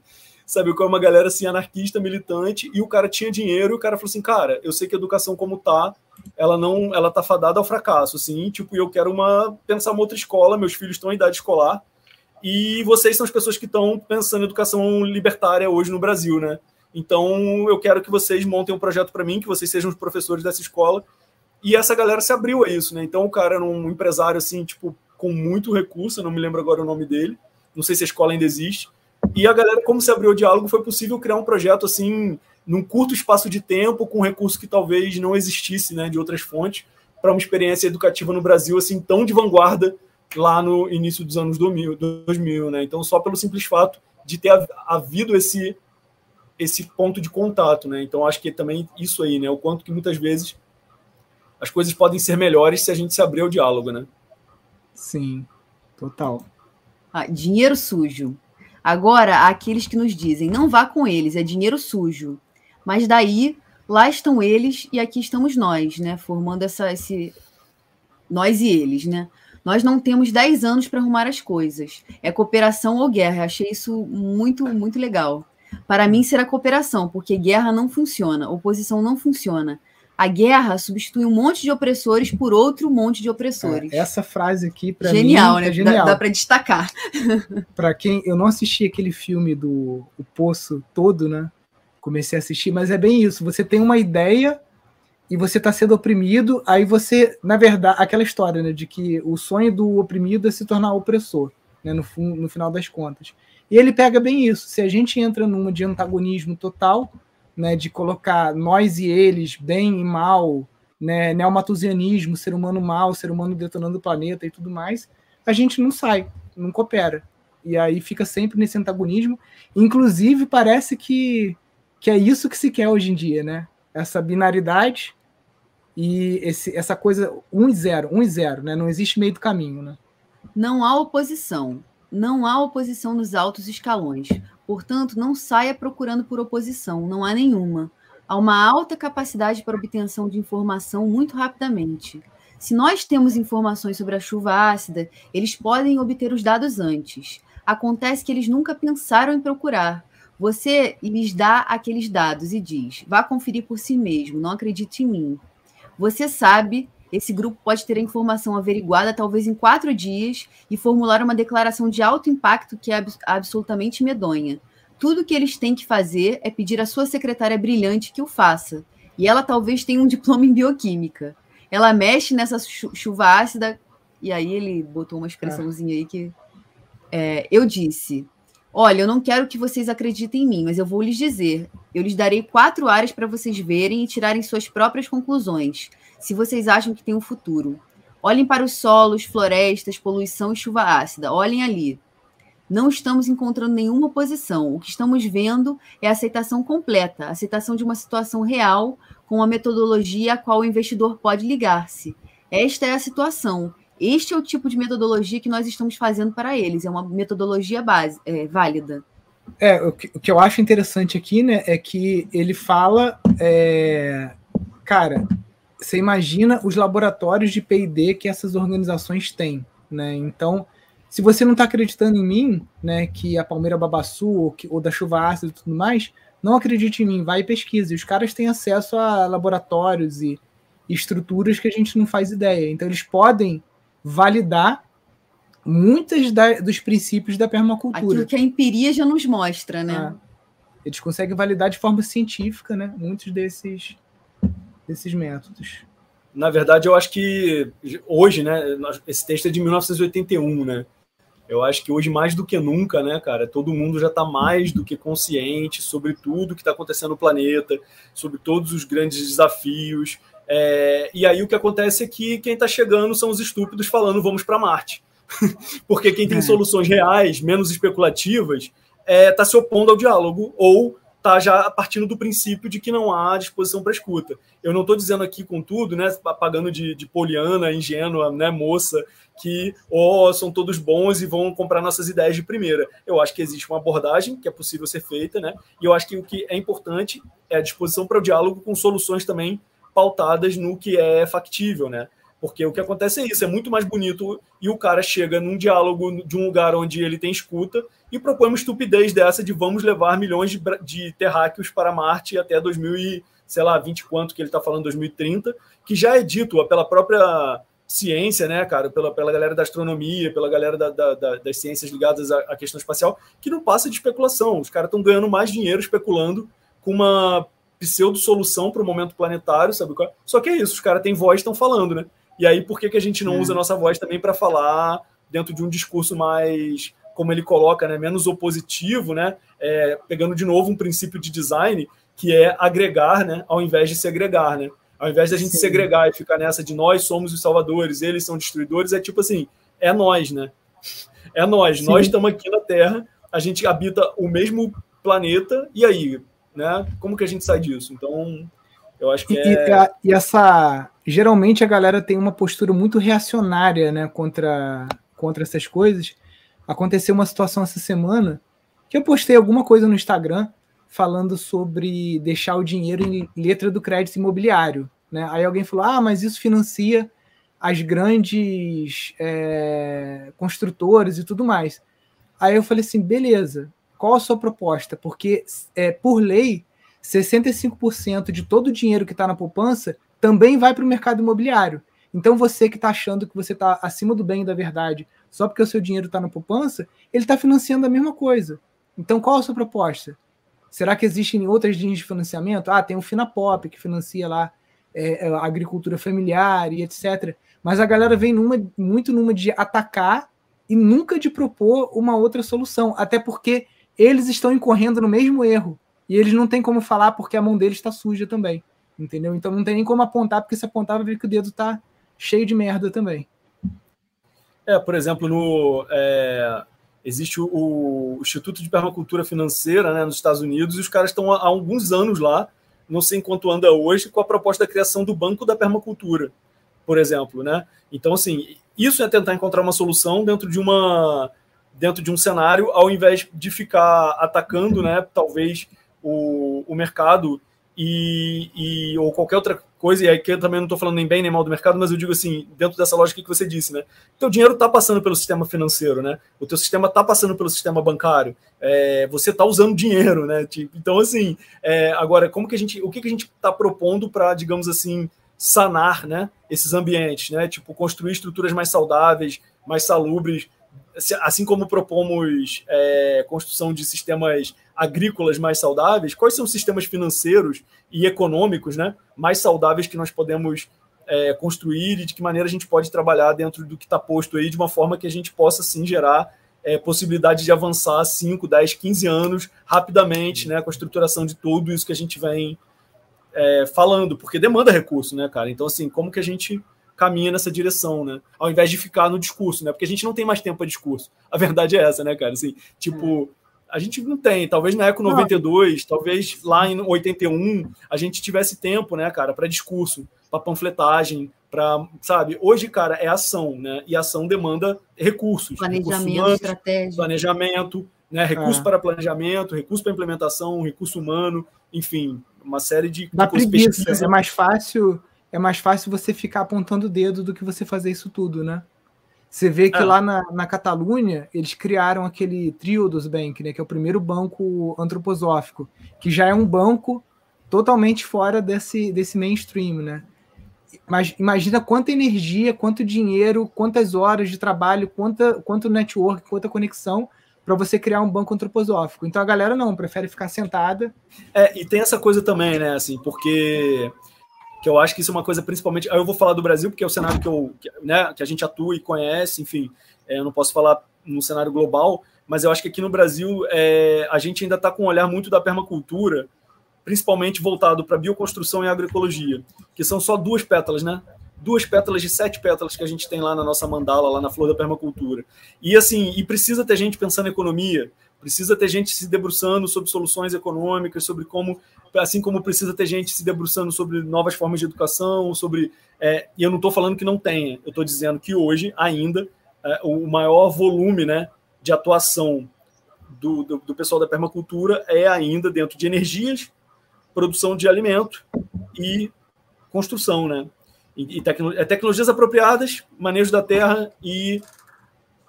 [SPEAKER 3] sabe? Com uma galera assim, anarquista, militante, e o cara tinha dinheiro, e o cara falou assim, cara, eu sei que a educação como tá, ela não, ela tá fadada ao fracasso, assim, tipo, eu quero uma, pensar uma outra escola, meus filhos estão em idade escolar, e vocês são as pessoas que estão pensando em educação libertária hoje no Brasil, né? Então, eu quero que vocês montem um projeto para mim, que vocês sejam os professores dessa escola, e essa galera se abriu a isso, né? Então, o cara era um empresário, assim, tipo, com muito recurso, não me lembro agora o nome dele, não sei se a escola ainda existe, e a galera, como se abriu o diálogo, foi possível criar um projeto assim, num curto espaço de tempo, com recurso que talvez não existisse né, de outras fontes, para uma experiência educativa no Brasil assim tão de vanguarda lá no início dos anos 2000, 2000 né? Então, só pelo simples fato de ter havido esse esse ponto de contato, né? Então, acho que também isso aí, né? O quanto que muitas vezes as coisas podem ser melhores se a gente se abrir ao diálogo, né?
[SPEAKER 1] Sim, total.
[SPEAKER 2] Ah, dinheiro sujo. Agora, há aqueles que nos dizem: não vá com eles, é dinheiro sujo. Mas daí, lá estão eles e aqui estamos nós, né? Formando essa, esse. Nós e eles, né? Nós não temos 10 anos para arrumar as coisas. É cooperação ou guerra. Achei isso muito, muito legal. Para mim será cooperação, porque guerra não funciona, oposição não funciona a guerra substitui um monte de opressores por outro monte de opressores.
[SPEAKER 1] É, essa frase aqui, para
[SPEAKER 2] mim, né? é genial. Dá, dá para destacar.
[SPEAKER 1] para quem eu não assisti aquele filme do o Poço todo, né? Comecei a assistir, mas é bem isso. Você tem uma ideia e você está sendo oprimido, aí você, na verdade, aquela história, né, de que o sonho do oprimido é se tornar opressor, né, no, no final das contas. E ele pega bem isso. Se a gente entra numa de antagonismo total, né, de colocar nós e eles, bem e mal, né, neomatusianismo, ser humano mal, ser humano detonando o planeta e tudo mais, a gente não sai, não coopera. E aí fica sempre nesse antagonismo. Inclusive, parece que, que é isso que se quer hoje em dia, né? Essa binaridade e esse, essa coisa 1 e 0, 1 e 0, né? Não existe meio do caminho, né?
[SPEAKER 2] Não há oposição. Não há oposição nos altos escalões. Portanto, não saia procurando por oposição, não há nenhuma. Há uma alta capacidade para obtenção de informação muito rapidamente. Se nós temos informações sobre a chuva ácida, eles podem obter os dados antes. Acontece que eles nunca pensaram em procurar. Você lhes dá aqueles dados e diz: vá conferir por si mesmo, não acredite em mim. Você sabe esse grupo pode ter a informação averiguada talvez em quatro dias e formular uma declaração de alto impacto que é ab absolutamente medonha. Tudo que eles têm que fazer é pedir à sua secretária brilhante que o faça. E ela talvez tenha um diploma em bioquímica. Ela mexe nessa chuva ácida. E aí ele botou uma expressãozinha aí que. É, eu disse: Olha, eu não quero que vocês acreditem em mim, mas eu vou lhes dizer. Eu lhes darei quatro áreas para vocês verem e tirarem suas próprias conclusões se vocês acham que tem um futuro. Olhem para os solos, florestas, poluição e chuva ácida. Olhem ali. Não estamos encontrando nenhuma oposição. O que estamos vendo é a aceitação completa, a aceitação de uma situação real com uma metodologia a qual o investidor pode ligar-se. Esta é a situação. Este é o tipo de metodologia que nós estamos fazendo para eles. É uma metodologia base, é, válida.
[SPEAKER 1] É, o que, o que, eu acho interessante aqui, né, é que ele fala, é, cara, você imagina os laboratórios de P&D que essas organizações têm, né? Então, se você não está acreditando em mim, né, que a Palmeira Babassu ou, que, ou da chuva ácida e tudo mais, não acredite em mim, vai e pesquise. Os caras têm acesso a laboratórios e, e estruturas que a gente não faz ideia. Então, eles podem validar muitos dos princípios da permacultura.
[SPEAKER 2] Aquilo que a empiria já nos mostra, né? É.
[SPEAKER 1] Eles conseguem validar de forma científica, né? Muitos desses desses métodos.
[SPEAKER 3] Na verdade, eu acho que hoje, né, esse texto é de 1981, né? Eu acho que hoje, mais do que nunca, né, cara, todo mundo já está mais do que consciente sobre tudo que está acontecendo no planeta, sobre todos os grandes desafios. É, e aí o que acontece é que quem está chegando são os estúpidos falando vamos para Marte. Porque quem tem é. soluções reais, menos especulativas, está é, tá se opondo ao diálogo ou tá já partindo do princípio de que não há disposição para escuta. Eu não estou dizendo aqui, contudo, né, pagando de, de poliana, ingênua, né, moça, que oh, são todos bons e vão comprar nossas ideias de primeira. Eu acho que existe uma abordagem que é possível ser feita, né? E eu acho que o que é importante é a disposição para o diálogo com soluções também pautadas no que é factível, né? Porque o que acontece é isso, é muito mais bonito e o cara chega num diálogo de um lugar onde ele tem escuta e propõe uma estupidez dessa de vamos levar milhões de, de terráqueos para Marte até 2000 e, sei lá, 20 quanto que ele está falando, 2030, que já é dito pela própria ciência, né, cara, pela, pela galera da astronomia, pela galera da, da, da, das ciências ligadas à, à, questão espacial, que não passa de especulação. Os caras estão ganhando mais dinheiro especulando com uma pseudo-solução para o momento planetário, sabe? É? Só que é isso, os caras têm voz estão falando, né? E aí, por que, que a gente não é. usa a nossa voz também para falar dentro de um discurso mais, como ele coloca, né, menos opositivo, né? É, pegando de novo um princípio de design, que é agregar, né, ao invés de segregar, né? Ao invés da gente Sim. segregar e ficar nessa de nós somos os salvadores, eles são destruidores, é tipo assim, é nós, né? É nós, Sim. nós estamos aqui na Terra, a gente habita o mesmo planeta, e aí, né? Como que a gente sai disso? Então, eu acho que
[SPEAKER 1] e, é... e, essa geralmente a galera tem uma postura muito reacionária, né, contra contra essas coisas. Aconteceu uma situação essa semana que eu postei alguma coisa no Instagram falando sobre deixar o dinheiro em letra do crédito imobiliário, né? Aí alguém falou: "Ah, mas isso financia as grandes é, construtoras e tudo mais". Aí eu falei assim: "Beleza, qual a sua proposta? Porque é, por lei 65% de todo o dinheiro que está na poupança também vai para o mercado imobiliário. Então você que está achando que você está acima do bem e da verdade só porque o seu dinheiro está na poupança, ele está financiando a mesma coisa. Então qual a sua proposta? Será que existem outras linhas de financiamento? Ah, tem o Finapop que financia lá é, é, a agricultura familiar e etc. Mas a galera vem numa, muito numa de atacar e nunca de propor uma outra solução, até porque eles estão incorrendo no mesmo erro e eles não têm como falar porque a mão deles está suja também. Entendeu? Então não tem nem como apontar, porque se apontar vai ver que o dedo está cheio de merda também.
[SPEAKER 3] É, por exemplo, no, é, existe o, o, Instituto de Permacultura Financeira né, nos Estados Unidos, e os caras estão há, há alguns anos lá, não sei enquanto anda hoje, com a proposta da criação do Banco da Permacultura, por exemplo. Né? Então, assim, isso é tentar encontrar uma solução dentro de uma dentro de um cenário, ao invés de ficar atacando, né, talvez o, o mercado e, e, ou qualquer outra coisa, e aqui eu também não estou falando nem bem nem mal do mercado, mas eu digo assim, dentro dessa lógica que você disse, né? Teu dinheiro está passando pelo sistema financeiro, né? O teu sistema está passando pelo sistema bancário, é, você está usando dinheiro, né? Tipo, então, assim, é, agora, como que a gente, o que, que a gente está propondo para, digamos assim, sanar, né? Esses ambientes, né? Tipo, construir estruturas mais saudáveis, mais salubres, assim como propomos é, construção de sistemas agrícolas mais saudáveis, quais são os sistemas financeiros e econômicos né, mais saudáveis que nós podemos é, construir e de que maneira a gente pode trabalhar dentro do que está posto aí, de uma forma que a gente possa, sim, gerar é, possibilidade de avançar 5, 10, 15 anos rapidamente, né, com a estruturação de tudo isso que a gente vem é, falando, porque demanda recurso, né, cara? Então, assim, como que a gente caminha nessa direção, né? Ao invés de ficar no discurso, né? Porque a gente não tem mais tempo para discurso. A verdade é essa, né, cara? Assim, tipo, a gente não tem. Talvez na Eco 92, não. talvez lá em 81, a gente tivesse tempo, né, cara, para discurso, para panfletagem, para, sabe? Hoje, cara, é ação, né? E ação demanda recursos.
[SPEAKER 2] Planejamento, recurso estratégia.
[SPEAKER 3] Planejamento, né? Recurso é. para planejamento, recurso para implementação, recurso humano, enfim, uma série de,
[SPEAKER 1] Na preguiça, É mais fácil, é mais fácil você ficar apontando o dedo do que você fazer isso tudo, né? Você vê que é. lá na, na Catalunha eles criaram aquele Triodos Bank, né, que é o primeiro banco antroposófico, que já é um banco totalmente fora desse, desse mainstream, né? Mas imagina quanta energia, quanto dinheiro, quantas horas de trabalho, quanta, quanto network, quanta conexão para você criar um banco antroposófico. Então a galera não, prefere ficar sentada.
[SPEAKER 3] É, e tem essa coisa também, né, assim, porque que eu acho que isso é uma coisa principalmente. Aí eu vou falar do Brasil, porque é o cenário que, eu, que, né, que a gente atua e conhece, enfim, é, eu não posso falar no cenário global, mas eu acho que aqui no Brasil é, a gente ainda está com um olhar muito da permacultura, principalmente voltado para bioconstrução e agroecologia, que são só duas pétalas, né? Duas pétalas de sete pétalas que a gente tem lá na nossa mandala, lá na flor da permacultura. E assim, e precisa ter gente pensando em economia, precisa ter gente se debruçando sobre soluções econômicas, sobre como assim como precisa ter gente se debruçando sobre novas formas de educação, sobre. É, e eu não estou falando que não tenha, eu estou dizendo que hoje ainda é, o maior volume né, de atuação do, do, do, pessoal da permacultura é ainda dentro de energias, produção de alimento e construção, né? e, e tecno, é, tecnologias apropriadas, manejo da terra e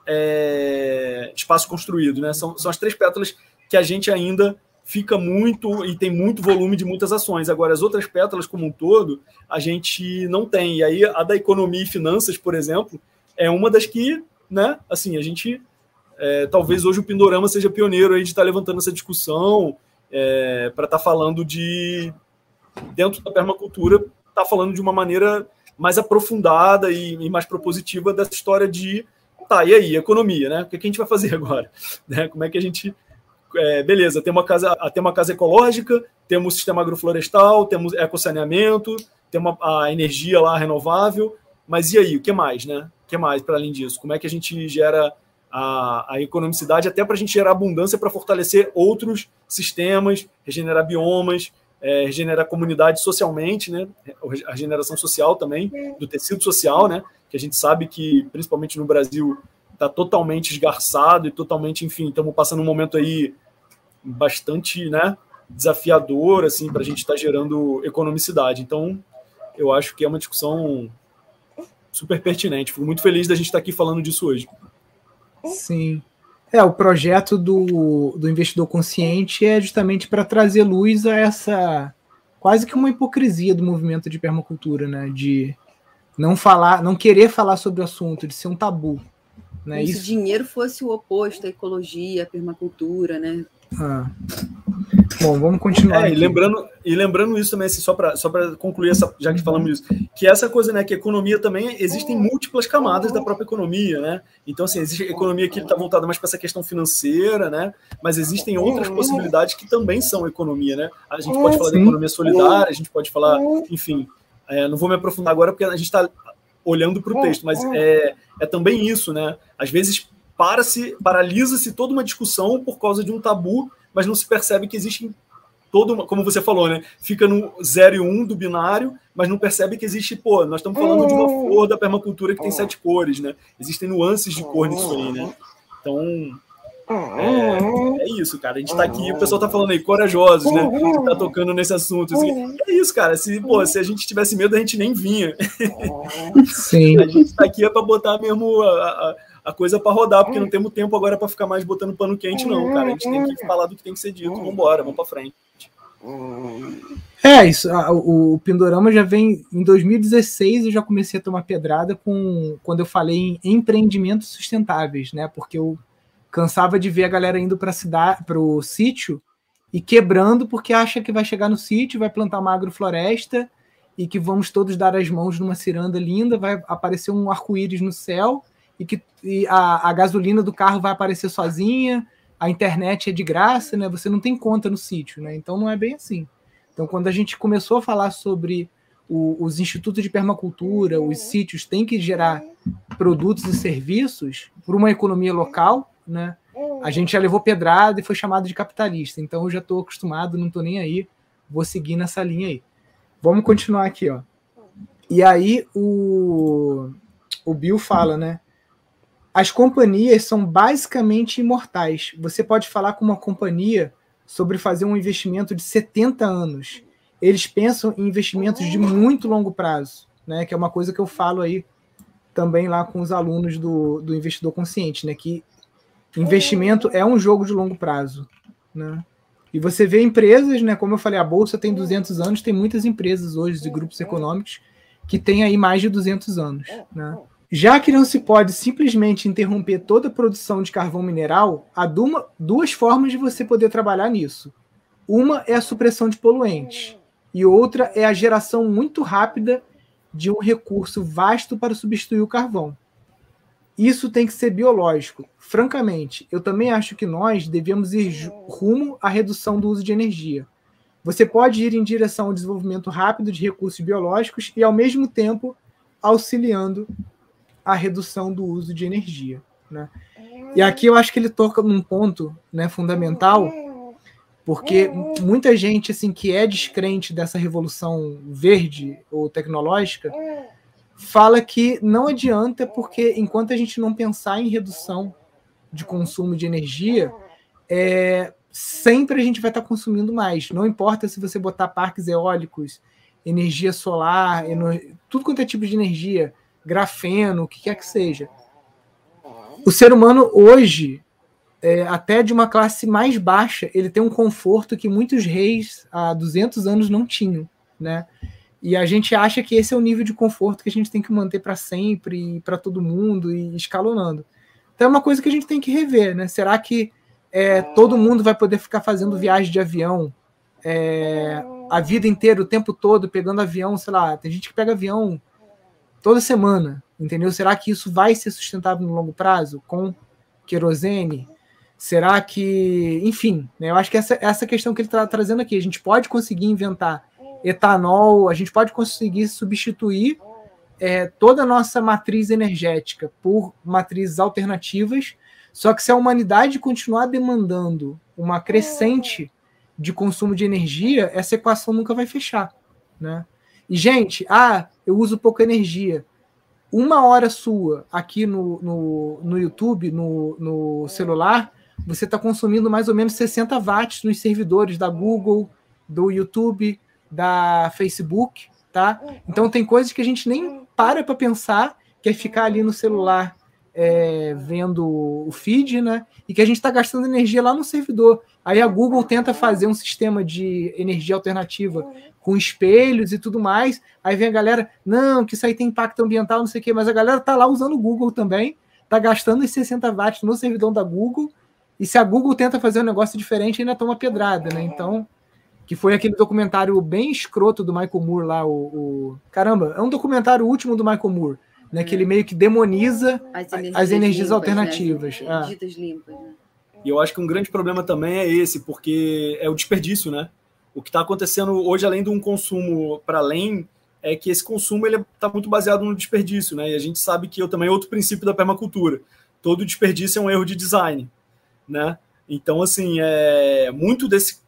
[SPEAKER 3] é, espaço construído. Né? São, são as três pétalas que a gente ainda fica muito e tem muito volume de muitas ações. Agora, as outras pétalas como um todo, a gente não tem. E aí, a da economia e finanças, por exemplo, é uma das que, né, assim, a gente. É, talvez hoje o Pindorama seja pioneiro aí de estar tá levantando essa discussão é, para estar tá falando de. Dentro da permacultura, estar tá falando de uma maneira mais aprofundada e, e, mais propositiva dessa história de. Tá, e aí, economia, né? O que, a gente vai fazer agora? Né? Como é que a gente é, beleza, tem uma casa, tem uma casa ecológica, temos sistema agroflorestal, temos ecossaneamento, temos a energia lá renovável, mas e aí, o que mais, né? O que mais para além disso? Como é que a gente gera a, a economicidade até para a gente gerar abundância para fortalecer outros sistemas, regenerar biomas, é, regenerar comunidade socialmente, né? A regeneração social também, do tecido social, né? Que a gente sabe que, principalmente no Brasil, está totalmente esgarçado e totalmente, enfim, estamos passando um momento aí bastante, né, desafiador, assim, para a gente estar tá gerando economicidade. Então, eu acho que é uma discussão super pertinente. Fico muito feliz da gente estar tá aqui falando disso hoje.
[SPEAKER 1] Sim. É, o projeto do, do investidor consciente é justamente para trazer luz a essa quase que uma hipocrisia do movimento de permacultura, né? De não falar, não querer falar sobre o assunto, de ser um tabu. Né?
[SPEAKER 2] Como Isso... se dinheiro fosse o oposto à ecologia, à permacultura, né? Ah.
[SPEAKER 1] Bom, vamos continuar.
[SPEAKER 3] É, e lembrando, e lembrando isso também, assim, só para só concluir, essa, já que falamos isso, que essa coisa, né, que a economia também, existem múltiplas camadas da própria economia, né? Então, assim, existe economia que está voltada mais para essa questão financeira, né? Mas existem outras possibilidades que também são economia, né? A gente pode falar Sim. da economia solidária, a gente pode falar, enfim, é, não vou me aprofundar agora porque a gente está olhando para o texto, mas é, é também isso, né? Às vezes para-se, paralisa-se toda uma discussão por causa de um tabu, mas não se percebe que existe todo, uma, como você falou, né? Fica no 0 e 1 um do binário, mas não percebe que existe, pô, nós estamos falando de uma flor da permacultura que tem sete cores, né? Existem nuances de cor nisso aí, né? Então, é, é, isso, cara. A gente tá aqui, o pessoal tá falando aí, corajosos, né? Que tá tocando nesse assunto. Assim. É isso, cara. Se, pô, se a gente tivesse medo, a gente nem vinha.
[SPEAKER 1] Sim.
[SPEAKER 3] a gente tá aqui é pra botar mesmo a, a, a coisa para rodar, porque não temos tempo agora para ficar mais botando pano quente, não, cara. A gente tem que falar do que tem que ser dito. Vambora, vamos pra frente.
[SPEAKER 1] É, isso. O, o Pindorama já vem em 2016 eu já comecei a tomar pedrada com quando eu falei em empreendimentos sustentáveis, né? Porque eu cansava de ver a galera indo para cidade, para o sítio e quebrando porque acha que vai chegar no sítio, vai plantar uma agrofloresta e que vamos todos dar as mãos numa ciranda linda, vai aparecer um arco-íris no céu e que e a, a gasolina do carro vai aparecer sozinha, a internet é de graça, né? Você não tem conta no sítio, né? Então não é bem assim. Então quando a gente começou a falar sobre o, os institutos de permacultura, os sítios têm que gerar produtos e serviços para uma economia local, né? A gente já levou pedrada e foi chamado de capitalista. Então eu já estou acostumado, não estou nem aí, vou seguir nessa linha aí. Vamos continuar aqui, ó. E aí o, o Bill fala, né? As companhias são basicamente imortais. Você pode falar com uma companhia sobre fazer um investimento de 70 anos. Eles pensam em investimentos de muito longo prazo, né? Que é uma coisa que eu falo aí também lá com os alunos do, do investidor consciente, né? Que Investimento é um jogo de longo prazo, né? E você vê empresas, né? Como eu falei, a bolsa tem 200 anos, tem muitas empresas hoje de grupos econômicos que têm aí mais de 200 anos, né? Já que não se pode simplesmente interromper toda a produção de carvão mineral, há duas formas de você poder trabalhar nisso. Uma é a supressão de poluentes, e outra é a geração muito rápida de um recurso vasto para substituir o carvão. Isso tem que ser biológico. Francamente, eu também acho que nós devemos ir rumo à redução do uso de energia. Você pode ir em direção ao desenvolvimento rápido de recursos biológicos e, ao mesmo tempo, auxiliando a redução do uso de energia. Né? E aqui eu acho que ele toca num ponto né, fundamental, porque muita gente assim que é descrente dessa revolução verde ou tecnológica fala que não adianta, porque enquanto a gente não pensar em redução de consumo de energia, é, sempre a gente vai estar consumindo mais. Não importa se você botar parques eólicos energia solar, tudo quanto é tipo de energia, grafeno, o que quer que seja. O ser humano hoje, é, até de uma classe mais baixa, ele tem um conforto que muitos reis há 200 anos não tinham, né? E a gente acha que esse é o nível de conforto que a gente tem que manter para sempre, para todo mundo e escalonando. Então é uma coisa que a gente tem que rever, né? Será que é, todo mundo vai poder ficar fazendo viagem de avião é, a vida inteira, o tempo todo, pegando avião, sei lá, tem gente que pega avião toda semana, entendeu? Será que isso vai ser sustentável no longo prazo com querosene? Será que, enfim, né, eu acho que essa, essa questão que ele está trazendo aqui, a gente pode conseguir inventar etanol, a gente pode conseguir substituir é, toda a nossa matriz energética por matrizes alternativas, só que se a humanidade continuar demandando uma crescente de consumo de energia, essa equação nunca vai fechar, né? E, gente, ah, eu uso pouca energia. Uma hora sua aqui no, no, no YouTube, no, no celular, você está consumindo mais ou menos 60 watts nos servidores da Google, do YouTube, da Facebook, tá? Então tem coisas que a gente nem para para pensar, que é ficar ali no celular é, vendo o feed, né? E que a gente está gastando energia lá no servidor. Aí a Google tenta fazer um sistema de energia alternativa com espelhos e tudo mais. Aí vem a galera, não, que isso aí tem impacto ambiental, não sei o quê, mas a galera tá lá usando o Google também, tá gastando os 60 watts no servidor da Google. E se a Google tenta fazer um negócio diferente, ainda toma pedrada, né? Então, que foi aquele documentário bem escroto do Michael Moore lá, o, o... caramba, é um documentário último do Michael Moore né, que ele meio que demoniza as energias, as energias limpas, alternativas. Né?
[SPEAKER 3] Ah. Limpas, né? E eu acho que um grande problema também é esse, porque é o desperdício, né? O que está acontecendo hoje, além de um consumo para além, é que esse consumo ele está muito baseado no desperdício, né? E a gente sabe que eu também outro princípio da permacultura. Todo desperdício é um erro de design, né? Então, assim, é muito desse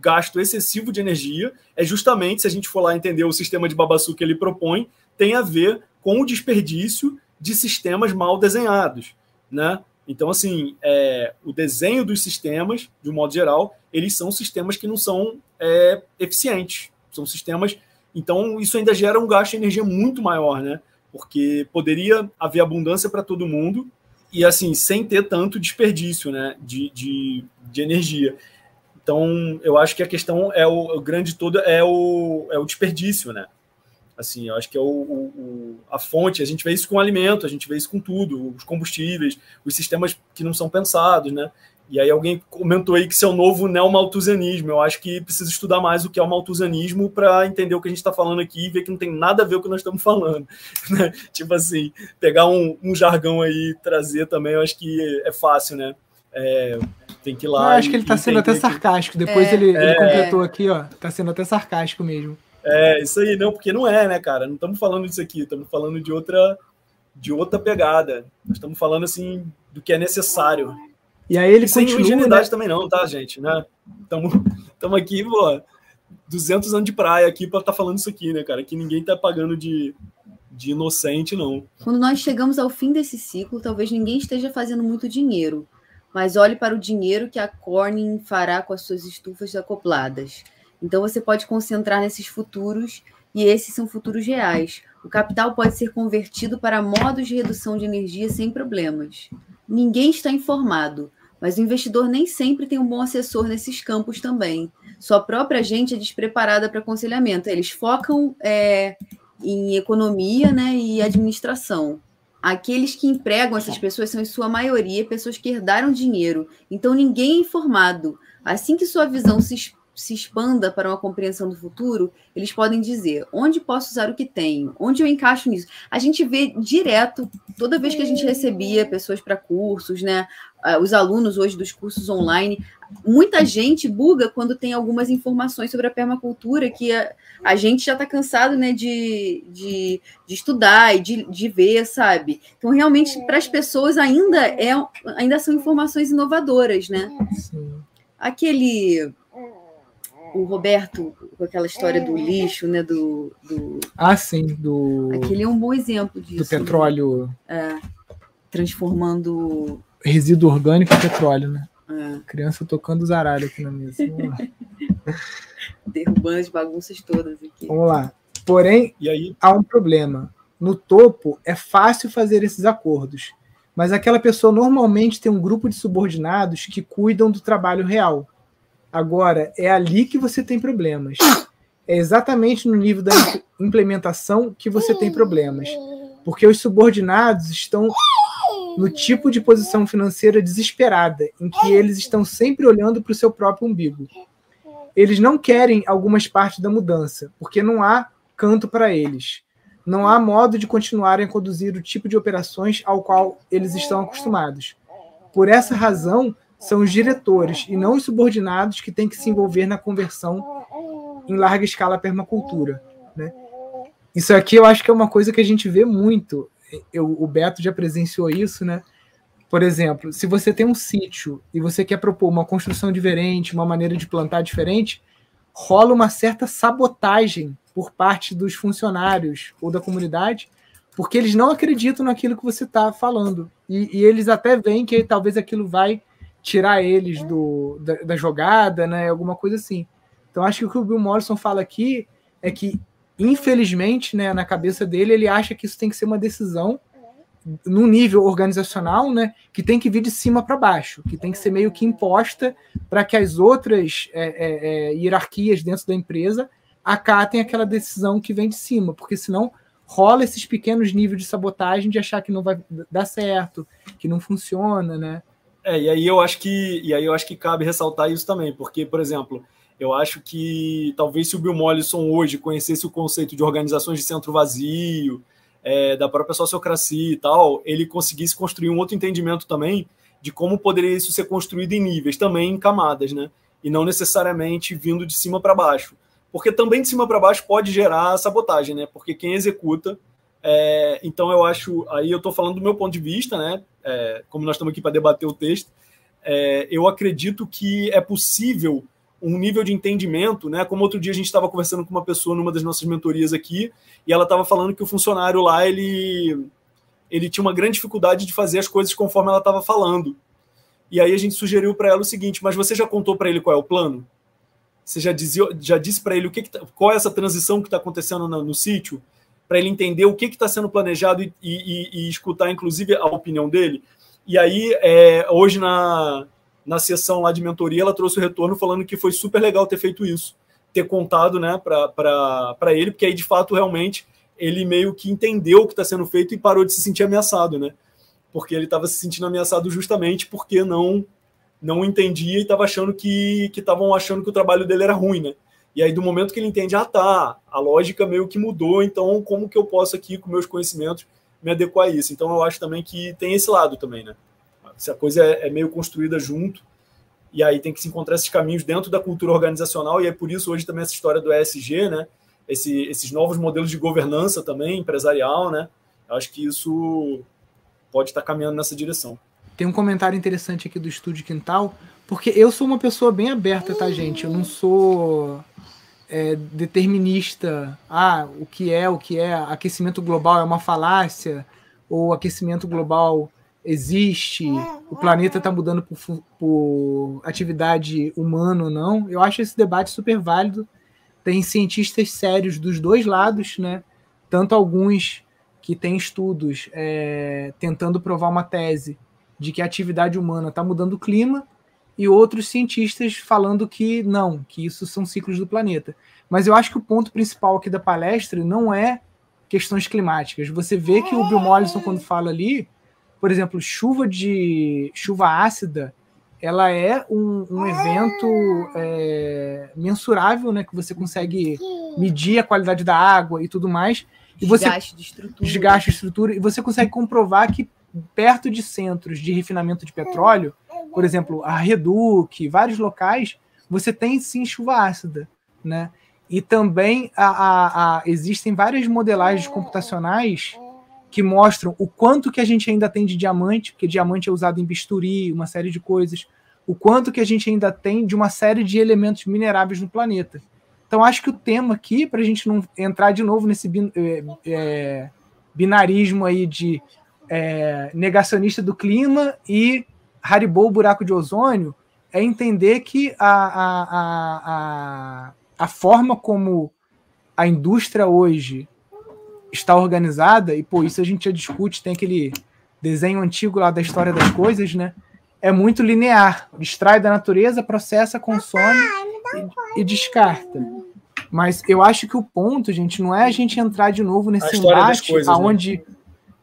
[SPEAKER 3] gasto excessivo de energia é justamente, se a gente for lá entender o sistema de Babassu que ele propõe, tem a ver com o desperdício de sistemas mal desenhados, né? Então, assim, é, o desenho dos sistemas, de um modo geral, eles são sistemas que não são é, eficientes. São sistemas. Então, isso ainda gera um gasto de energia muito maior, né? Porque poderia haver abundância para todo mundo e, assim, sem ter tanto desperdício, né? De, de, de energia. Então, eu acho que a questão é o, o grande todo é o, é o desperdício, né? Assim, eu acho que é o, o, a fonte, a gente vê isso com alimento, a gente vê isso com tudo, os combustíveis, os sistemas que não são pensados, né? E aí alguém comentou aí que isso é o novo neomalthusianismo. Eu acho que precisa estudar mais o que é o malthusianismo para entender o que a gente está falando aqui e ver que não tem nada a ver com o que nós estamos falando. Né? Tipo assim, pegar um, um, jargão aí e trazer também, eu acho que é fácil, né? É, tem que ir lá. Eu
[SPEAKER 1] acho que ele está sendo até sarcástico. Depois é, ele, ele é, completou aqui, ó. Está sendo até sarcástico mesmo.
[SPEAKER 3] É, isso aí, não, porque não é, né, cara? Não estamos falando disso aqui, estamos falando de outra de outra pegada. Nós estamos falando assim do que é necessário.
[SPEAKER 1] E aí ele e sem continua,
[SPEAKER 3] ingenuidade né? também não, tá, gente, né? Estamos aqui, pô, 200 anos de praia aqui para estar tá falando isso aqui, né, cara? Que ninguém tá pagando de, de inocente, não.
[SPEAKER 2] Quando nós chegamos ao fim desse ciclo, talvez ninguém esteja fazendo muito dinheiro, mas olhe para o dinheiro que a Corning fará com as suas estufas acopladas. Então você pode concentrar nesses futuros e esses são futuros reais. O capital pode ser convertido para modos de redução de energia sem problemas. Ninguém está informado, mas o investidor nem sempre tem um bom assessor nesses campos também. Sua própria gente é despreparada para aconselhamento. Eles focam é, em economia né, e administração. Aqueles que empregam essas pessoas são, em sua maioria, pessoas que herdaram dinheiro. Então, ninguém é informado. Assim que sua visão se se expanda para uma compreensão do futuro, eles podem dizer onde posso usar o que tenho, onde eu encaixo nisso. A gente vê direto, toda vez que a gente recebia pessoas para cursos, né? Os alunos hoje dos cursos online, muita gente buga quando tem algumas informações sobre a permacultura que a, a gente já está cansado né, de, de, de, estudar e de, de ver, sabe? Então, realmente, para as pessoas ainda, é, ainda são informações inovadoras, né? Sim. Aquele o Roberto, com aquela história do lixo, né? Do, do...
[SPEAKER 1] Ah, sim, do.
[SPEAKER 2] Aquele é um bom exemplo disso.
[SPEAKER 1] Do petróleo.
[SPEAKER 2] Né? É, transformando.
[SPEAKER 1] Resíduo orgânico em petróleo, né? É. Criança tocando zaralho aqui na mesa.
[SPEAKER 2] Derrubando as bagunças todas aqui.
[SPEAKER 1] Vamos lá. Porém,
[SPEAKER 3] E aí,
[SPEAKER 1] há um problema. No topo, é fácil fazer esses acordos, mas aquela pessoa normalmente tem um grupo de subordinados que cuidam do trabalho real. Agora, é ali que você tem problemas. É exatamente no nível da implementação que você tem problemas. Porque os subordinados estão no tipo de posição financeira desesperada, em que eles estão sempre olhando para o seu próprio umbigo. Eles não querem algumas partes da mudança, porque não há canto para eles. Não há modo de continuarem a conduzir o tipo de operações ao qual eles estão acostumados. Por essa razão, são os diretores e não os subordinados que têm que se envolver na conversão em larga escala à permacultura. Né? Isso aqui eu acho que é uma coisa que a gente vê muito. Eu, o Beto já presenciou isso, né? Por exemplo, se você tem um sítio e você quer propor uma construção diferente, uma maneira de plantar diferente, rola uma certa sabotagem por parte dos funcionários ou da comunidade, porque eles não acreditam naquilo que você está falando. E, e, eles até veem que talvez aquilo vai tirar eles do, da, da, jogada, né? Alguma coisa assim. Então acho que o que o Bill Morrison fala aqui é que, infelizmente, né, na cabeça dele, ele acha que isso tem que ser uma decisão no nível organizacional, né, que tem que vir de cima para baixo, que tem que ser meio que imposta para que as outras é, é, é, hierarquias dentro da empresa acatem aquela decisão que vem de cima, porque senão rola esses pequenos níveis de sabotagem de achar que não vai dar certo, que não funciona, né?
[SPEAKER 3] É, e aí eu acho que e aí eu acho que cabe ressaltar isso também, porque, por exemplo, eu acho que talvez se o Bill Mollison hoje conhecesse o conceito de organizações de centro vazio, é, da própria sociocracia e tal, ele conseguisse construir um outro entendimento também de como poderia isso ser construído em níveis, também em camadas, né? E não necessariamente vindo de cima para baixo. Porque também de cima para baixo pode gerar sabotagem, né? Porque quem executa. É, então eu acho. Aí eu estou falando do meu ponto de vista, né? É, como nós estamos aqui para debater o texto, é, eu acredito que é possível um nível de entendimento, né? Como outro dia a gente estava conversando com uma pessoa numa das nossas mentorias aqui, e ela estava falando que o funcionário lá ele ele tinha uma grande dificuldade de fazer as coisas conforme ela estava falando. E aí a gente sugeriu para ela o seguinte: mas você já contou para ele qual é o plano? Você já, dizia, já disse para ele o que, que tá, qual é essa transição que está acontecendo no, no sítio, para ele entender o que está sendo planejado e, e, e, escutar, inclusive, a opinião dele. E aí, é, hoje na, na sessão lá de mentoria, ela trouxe o retorno falando que foi super legal ter feito isso, ter contado né, para ele, porque aí de fato realmente ele meio que entendeu o que está sendo feito e parou de se sentir ameaçado, né? Porque ele estava se sentindo ameaçado justamente porque não não entendia e estava achando que estavam achando que o trabalho dele era ruim, né? E aí, do momento que ele entende, ah, tá, a lógica meio que mudou, então como que eu posso aqui, com meus conhecimentos, me adequar a isso? Então, eu acho também que tem esse lado também, né? Se a coisa é, é meio construída junto, e aí tem que se encontrar esses caminhos dentro da cultura organizacional, e é por isso hoje também essa história do ESG, né? Esse, esses novos modelos de governança também, empresarial, né? Eu acho que isso pode estar caminhando nessa direção.
[SPEAKER 1] Tem um comentário interessante aqui do Estúdio Quintal, porque eu sou uma pessoa bem aberta, tá, gente? Eu não sou é, determinista. Ah, o que é, o que é. Aquecimento global é uma falácia, ou aquecimento global existe, o planeta está mudando por, por atividade humana ou não. Eu acho esse debate super válido. Tem cientistas sérios dos dois lados, né? Tanto alguns que têm estudos é, tentando provar uma tese de que a atividade humana está mudando o clima, e outros cientistas falando que não, que isso são ciclos do planeta. Mas eu acho que o ponto principal aqui da palestra não é questões climáticas. Você vê que o Bill Mollison, quando fala ali, por exemplo, chuva de chuva ácida, ela é um, um evento é, mensurável, né? Que você consegue medir a qualidade da água e tudo mais. E
[SPEAKER 2] desgaste
[SPEAKER 1] você,
[SPEAKER 2] de estrutura.
[SPEAKER 1] Desgaste de estrutura. E você consegue comprovar que perto de centros de refinamento de petróleo, por exemplo, a Reduc, vários locais, você tem sim chuva ácida, né? E também a, a, a, existem várias modelagens computacionais que mostram o quanto que a gente ainda tem de diamante, porque diamante é usado em bisturi, uma série de coisas, o quanto que a gente ainda tem de uma série de elementos mineráveis no planeta. Então, acho que o tema aqui, para a gente não entrar de novo nesse é, é, binarismo aí de é, negacionista do clima e Haribo, buraco de ozônio, é entender que a, a, a, a forma como a indústria hoje está organizada, e por isso a gente já discute, tem aquele desenho antigo lá da história das coisas, né? É muito linear. Extrai da natureza, processa, consome e, e descarta. Mas eu acho que o ponto, gente, não é a gente entrar de novo nesse embate né? aonde, né?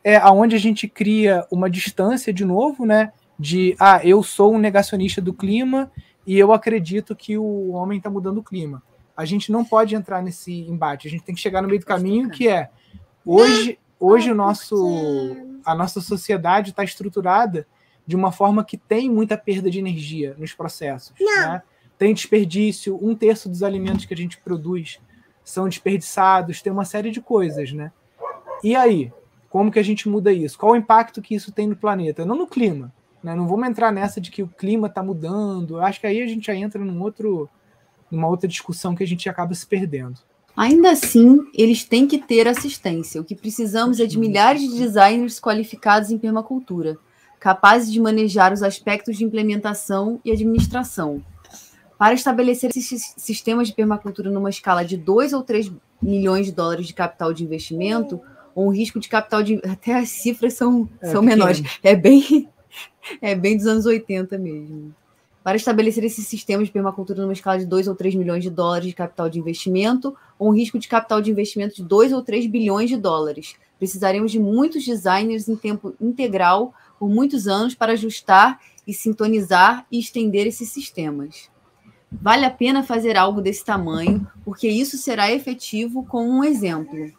[SPEAKER 1] é, aonde a gente cria uma distância de novo, né? De ah, eu sou um negacionista do clima e eu acredito que o homem está mudando o clima. A gente não pode entrar nesse embate. A gente tem que chegar no meio do caminho, que é hoje, hoje o nosso, a nossa sociedade está estruturada de uma forma que tem muita perda de energia nos processos. Né? Tem desperdício, um terço dos alimentos que a gente produz são desperdiçados, tem uma série de coisas, né? E aí, como que a gente muda isso? Qual o impacto que isso tem no planeta? Não no clima, né? Não vamos entrar nessa de que o clima está mudando. Eu acho que aí a gente já entra num outro, numa outra discussão que a gente acaba se perdendo.
[SPEAKER 2] Ainda assim, eles têm que ter assistência. O que precisamos é de milhares de designers qualificados em permacultura, capazes de manejar os aspectos de implementação e administração. Para estabelecer esses sistemas de permacultura numa escala de 2 ou 3 milhões de dólares de capital de investimento, ou um risco de capital de. Até as cifras são, é, são menores. É bem, é bem dos anos 80 mesmo. Para estabelecer esses sistemas de permacultura numa escala de 2 ou 3 milhões de dólares de capital de investimento, ou um risco de capital de investimento de 2 ou 3 bilhões de dólares. Precisaremos de muitos designers em tempo integral por muitos anos para ajustar e sintonizar e estender esses sistemas. Vale a pena fazer algo desse tamanho, porque isso será efetivo com um exemplo.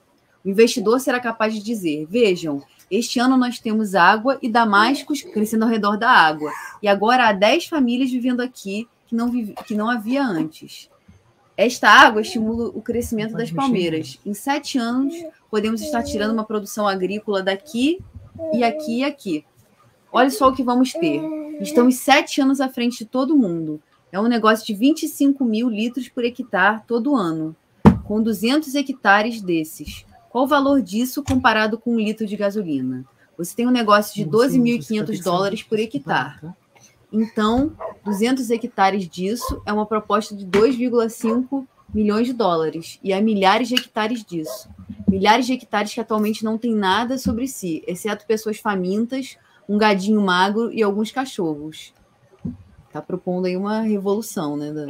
[SPEAKER 2] O investidor será capaz de dizer: vejam, este ano nós temos água e damascos crescendo ao redor da água. E agora há 10 famílias vivendo aqui que não, vive, que não havia antes. Esta água estimula o crescimento das palmeiras. Em sete anos, podemos estar tirando uma produção agrícola daqui e aqui e aqui. Olha só o que vamos ter. Estamos sete anos à frente de todo mundo. É um negócio de 25 mil litros por hectare todo ano, com 200 hectares desses. Qual o valor disso comparado com um litro de gasolina? Você tem um negócio de 12.500 dólares por hectare. Tá? Então, 200 hectares disso é uma proposta de 2,5 milhões de dólares. E há milhares de hectares disso. Milhares de hectares que atualmente não têm nada sobre si, exceto pessoas famintas, um gadinho magro e alguns cachorros. Está propondo aí uma revolução, né? Da...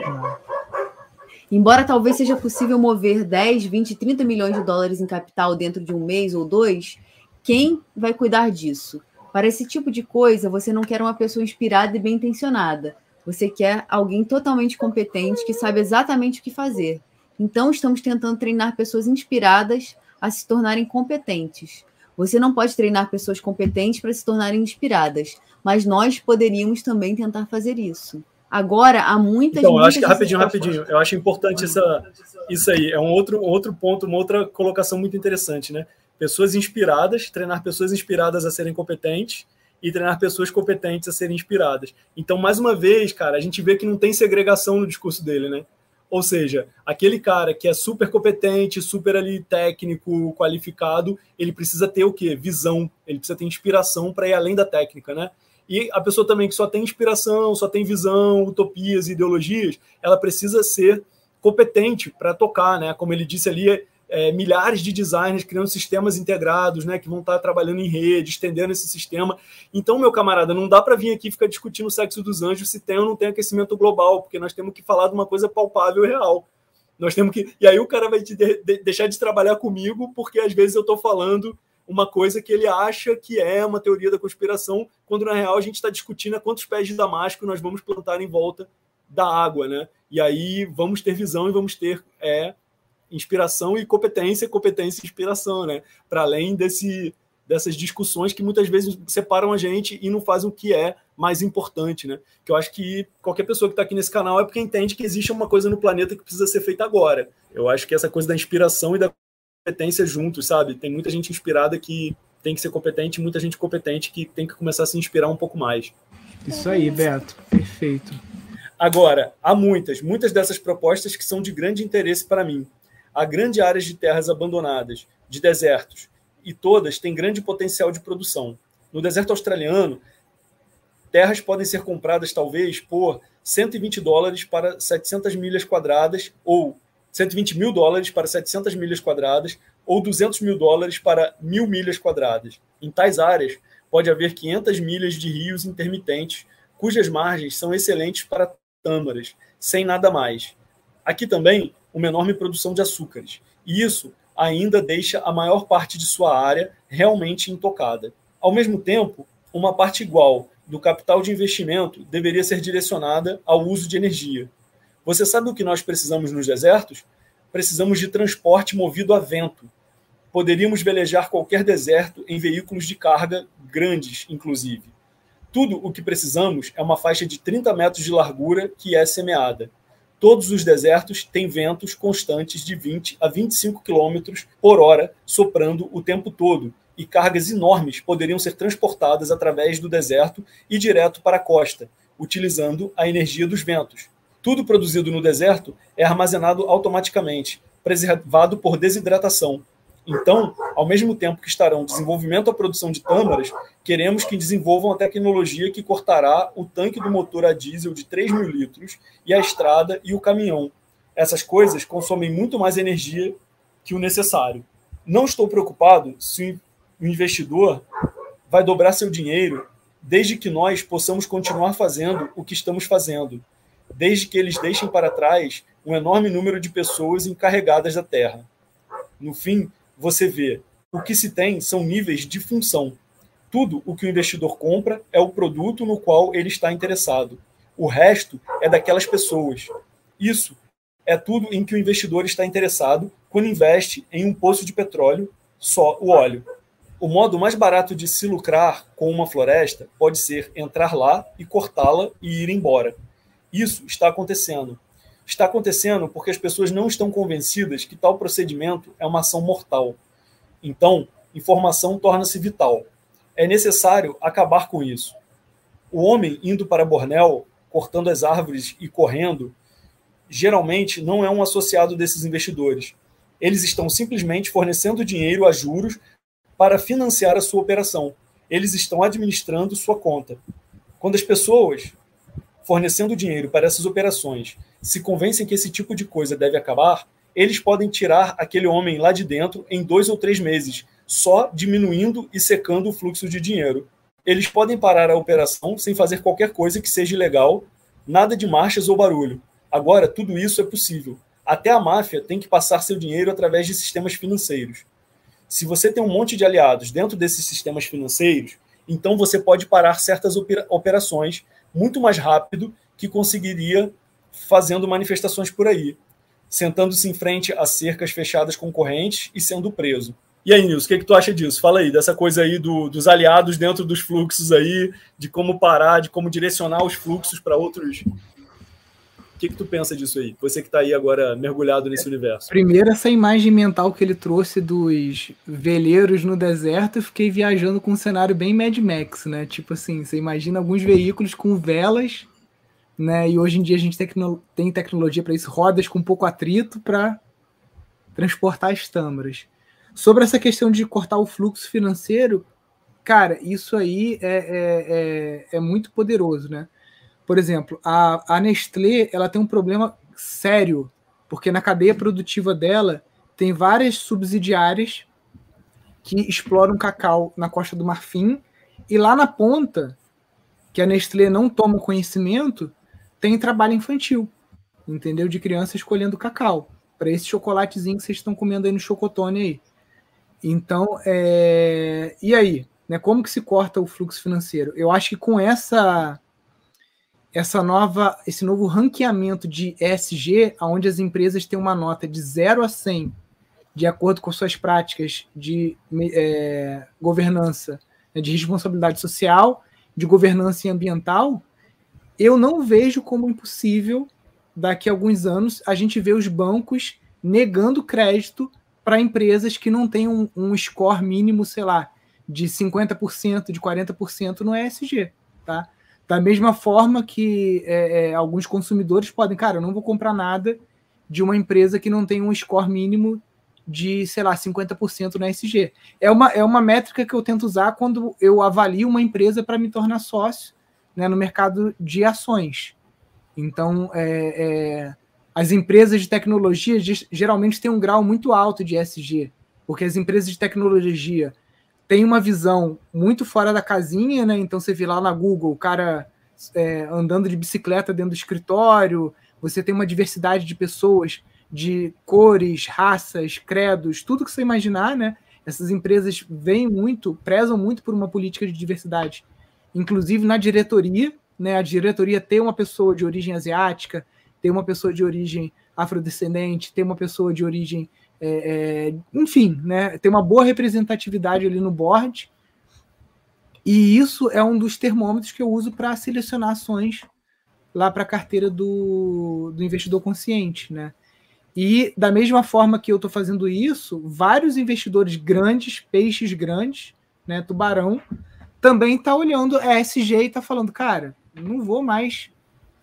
[SPEAKER 2] Embora talvez seja possível mover 10, 20, 30 milhões de dólares em capital dentro de um mês ou dois, quem vai cuidar disso? Para esse tipo de coisa, você não quer uma pessoa inspirada e bem intencionada. Você quer alguém totalmente competente que sabe exatamente o que fazer. Então, estamos tentando treinar pessoas inspiradas a se tornarem competentes. Você não pode treinar pessoas competentes para se tornarem inspiradas, mas nós poderíamos também tentar fazer isso. Agora, há muitas.
[SPEAKER 3] Então, eu acho que rapidinho, rapidinho. Eu acho importante essa, isso aí. É um outro, outro ponto, uma outra colocação muito interessante, né? Pessoas inspiradas, treinar pessoas inspiradas a serem competentes e treinar pessoas competentes a serem inspiradas. Então, mais uma vez, cara, a gente vê que não tem segregação no discurso dele, né? Ou seja, aquele cara que é super competente, super ali técnico, qualificado, ele precisa ter o quê? Visão, ele precisa ter inspiração para ir além da técnica, né? E a pessoa também que só tem inspiração, só tem visão, utopias, ideologias, ela precisa ser competente para tocar, né? Como ele disse ali, é, milhares de designers criando sistemas integrados, né? Que vão estar trabalhando em rede, estendendo esse sistema. Então, meu camarada, não dá para vir aqui ficar discutindo o sexo dos anjos se tem ou não tem aquecimento global, porque nós temos que falar de uma coisa palpável e real. Nós temos que. E aí o cara vai de, de, deixar de trabalhar comigo, porque às vezes eu estou falando uma coisa que ele acha que é uma teoria da conspiração, quando na real a gente está discutindo quantos pés de damasco nós vamos plantar em volta da água, né? E aí vamos ter visão e vamos ter é, inspiração e competência, competência e inspiração, né? Para além desse, dessas discussões que muitas vezes separam a gente e não fazem o que é mais importante, né? Que eu acho que qualquer pessoa que está aqui nesse canal é porque entende que existe uma coisa no planeta que precisa ser feita agora. Eu acho que essa coisa da inspiração e da competência juntos, sabe? Tem muita gente inspirada que tem que ser competente, muita gente competente que tem que começar a se inspirar um pouco mais.
[SPEAKER 1] Isso aí, Beto. Perfeito.
[SPEAKER 3] Agora, há muitas, muitas dessas propostas que são de grande interesse para mim. Há grandes áreas de terras abandonadas, de desertos, e todas têm grande potencial de produção. No deserto australiano, terras podem ser compradas talvez por 120 dólares para 700 milhas quadradas ou 120 mil dólares para 700 milhas quadradas ou 200 mil dólares para mil milhas quadradas. Em tais áreas, pode haver 500 milhas de rios intermitentes, cujas margens são excelentes para tâmaras, sem nada mais. Aqui também, uma enorme produção de açúcares. E isso ainda deixa a maior parte de sua área realmente intocada. Ao mesmo tempo, uma parte igual do capital de investimento deveria ser direcionada ao uso de energia. Você sabe o que nós precisamos nos desertos? Precisamos de transporte movido a vento. Poderíamos velejar qualquer deserto em veículos de carga grandes, inclusive. Tudo o que precisamos é uma faixa de 30 metros de largura que é semeada. Todos os desertos têm ventos constantes de 20 a 25 km por hora soprando o tempo todo, e cargas enormes poderiam ser transportadas através do deserto e direto para a costa, utilizando a energia dos ventos. Tudo produzido no deserto é armazenado automaticamente, preservado por desidratação. Então, ao mesmo tempo que estarão desenvolvimento a produção de tâmaras, queremos que desenvolvam a tecnologia que cortará o tanque do motor a diesel de 3 mil litros e a estrada e o caminhão. Essas coisas consomem muito mais energia que o necessário. Não estou preocupado se o investidor vai dobrar seu dinheiro desde que nós possamos continuar fazendo o que estamos fazendo, desde que eles deixem para trás um enorme número de pessoas encarregadas da Terra. No fim, você vê, o que se tem são níveis de função. Tudo o que o investidor compra é o produto no qual ele está interessado. O resto é daquelas pessoas. Isso é tudo em que o investidor está interessado quando investe em um poço de petróleo, só o óleo. O modo mais barato de se lucrar com uma floresta pode ser entrar lá e cortá-la e ir embora. Isso está acontecendo. Está acontecendo porque as pessoas não estão convencidas que tal procedimento é uma ação mortal. Então, informação torna-se vital. É necessário acabar com isso. O homem indo para Bornéu, cortando as árvores e correndo, geralmente não é um associado desses investidores. Eles estão simplesmente fornecendo dinheiro a juros para financiar a sua operação. Eles estão administrando sua conta. Quando as pessoas fornecendo dinheiro para essas operações se convencem que esse tipo de coisa deve acabar, eles podem tirar aquele homem lá de dentro em dois ou três meses, só diminuindo e secando o fluxo de dinheiro. Eles podem parar a operação sem fazer qualquer coisa que seja ilegal, nada de marchas ou barulho. Agora, tudo isso é possível. Até a máfia tem que passar seu dinheiro através de sistemas financeiros. Se você tem um monte de aliados dentro desses sistemas financeiros, então você pode parar certas operações muito mais rápido que conseguiria fazendo manifestações por aí, sentando-se em frente a cercas fechadas concorrentes e sendo preso. E aí, Nilson, o que, é que tu acha disso? Fala aí, dessa coisa aí do, dos aliados dentro dos fluxos aí, de como parar, de como direcionar os fluxos para outros que, que tu pensa disso aí? Você que está aí agora mergulhado nesse universo.
[SPEAKER 1] Primeiro, essa imagem mental que ele trouxe dos veleiros no deserto, eu fiquei viajando com um cenário bem Mad Max, né? Tipo assim, você imagina alguns veículos com velas, né? E hoje em dia a gente tecno tem tecnologia para isso, rodas com pouco atrito para transportar as tâmaras. Sobre essa questão de cortar o fluxo financeiro, cara, isso aí é, é, é, é muito poderoso, né? Por exemplo, a, a Nestlé ela tem um problema sério, porque na cadeia produtiva dela tem várias subsidiárias que exploram cacau na Costa do Marfim, e lá na ponta, que a Nestlé não toma conhecimento, tem trabalho infantil, entendeu? De criança escolhendo cacau, para esse chocolatezinho que vocês estão comendo aí no chocotone aí. Então, é... e aí? Né, como que se corta o fluxo financeiro? Eu acho que com essa essa nova, esse novo ranqueamento de ESG, onde as empresas têm uma nota de 0 a 100, de acordo com suas práticas de é, governança, né, de responsabilidade social, de governança ambiental, eu não vejo como impossível, daqui a alguns anos, a gente ver os bancos negando crédito para empresas que não têm um, um score mínimo, sei lá, de 50%, de 40% no ESG, tá? Da mesma forma que é, é, alguns consumidores podem, cara, eu não vou comprar nada de uma empresa que não tem um score mínimo de, sei lá, 50% na SG. É uma, é uma métrica que eu tento usar quando eu avalio uma empresa para me tornar sócio né, no mercado de ações. Então, é, é, as empresas de tecnologia geralmente têm um grau muito alto de ESG, porque as empresas de tecnologia têm uma visão muito fora da casinha, né? Então você vê lá na Google o cara é, andando de bicicleta dentro do escritório, você tem uma diversidade de pessoas de cores, raças, credos, tudo que você imaginar, né? Essas empresas vêm muito, prezam muito por uma política de diversidade, inclusive na diretoria, né? A diretoria tem uma pessoa de origem asiática, tem uma pessoa de origem afrodescendente, tem uma pessoa de origem, é, é, enfim, né? Tem uma boa representatividade ali no board. E isso é um dos termômetros que eu uso para selecionar ações lá para a carteira do, do investidor consciente, né? E da mesma forma que eu estou fazendo isso, vários investidores grandes, peixes grandes, né, tubarão, também está olhando ESG e está falando, cara, não vou mais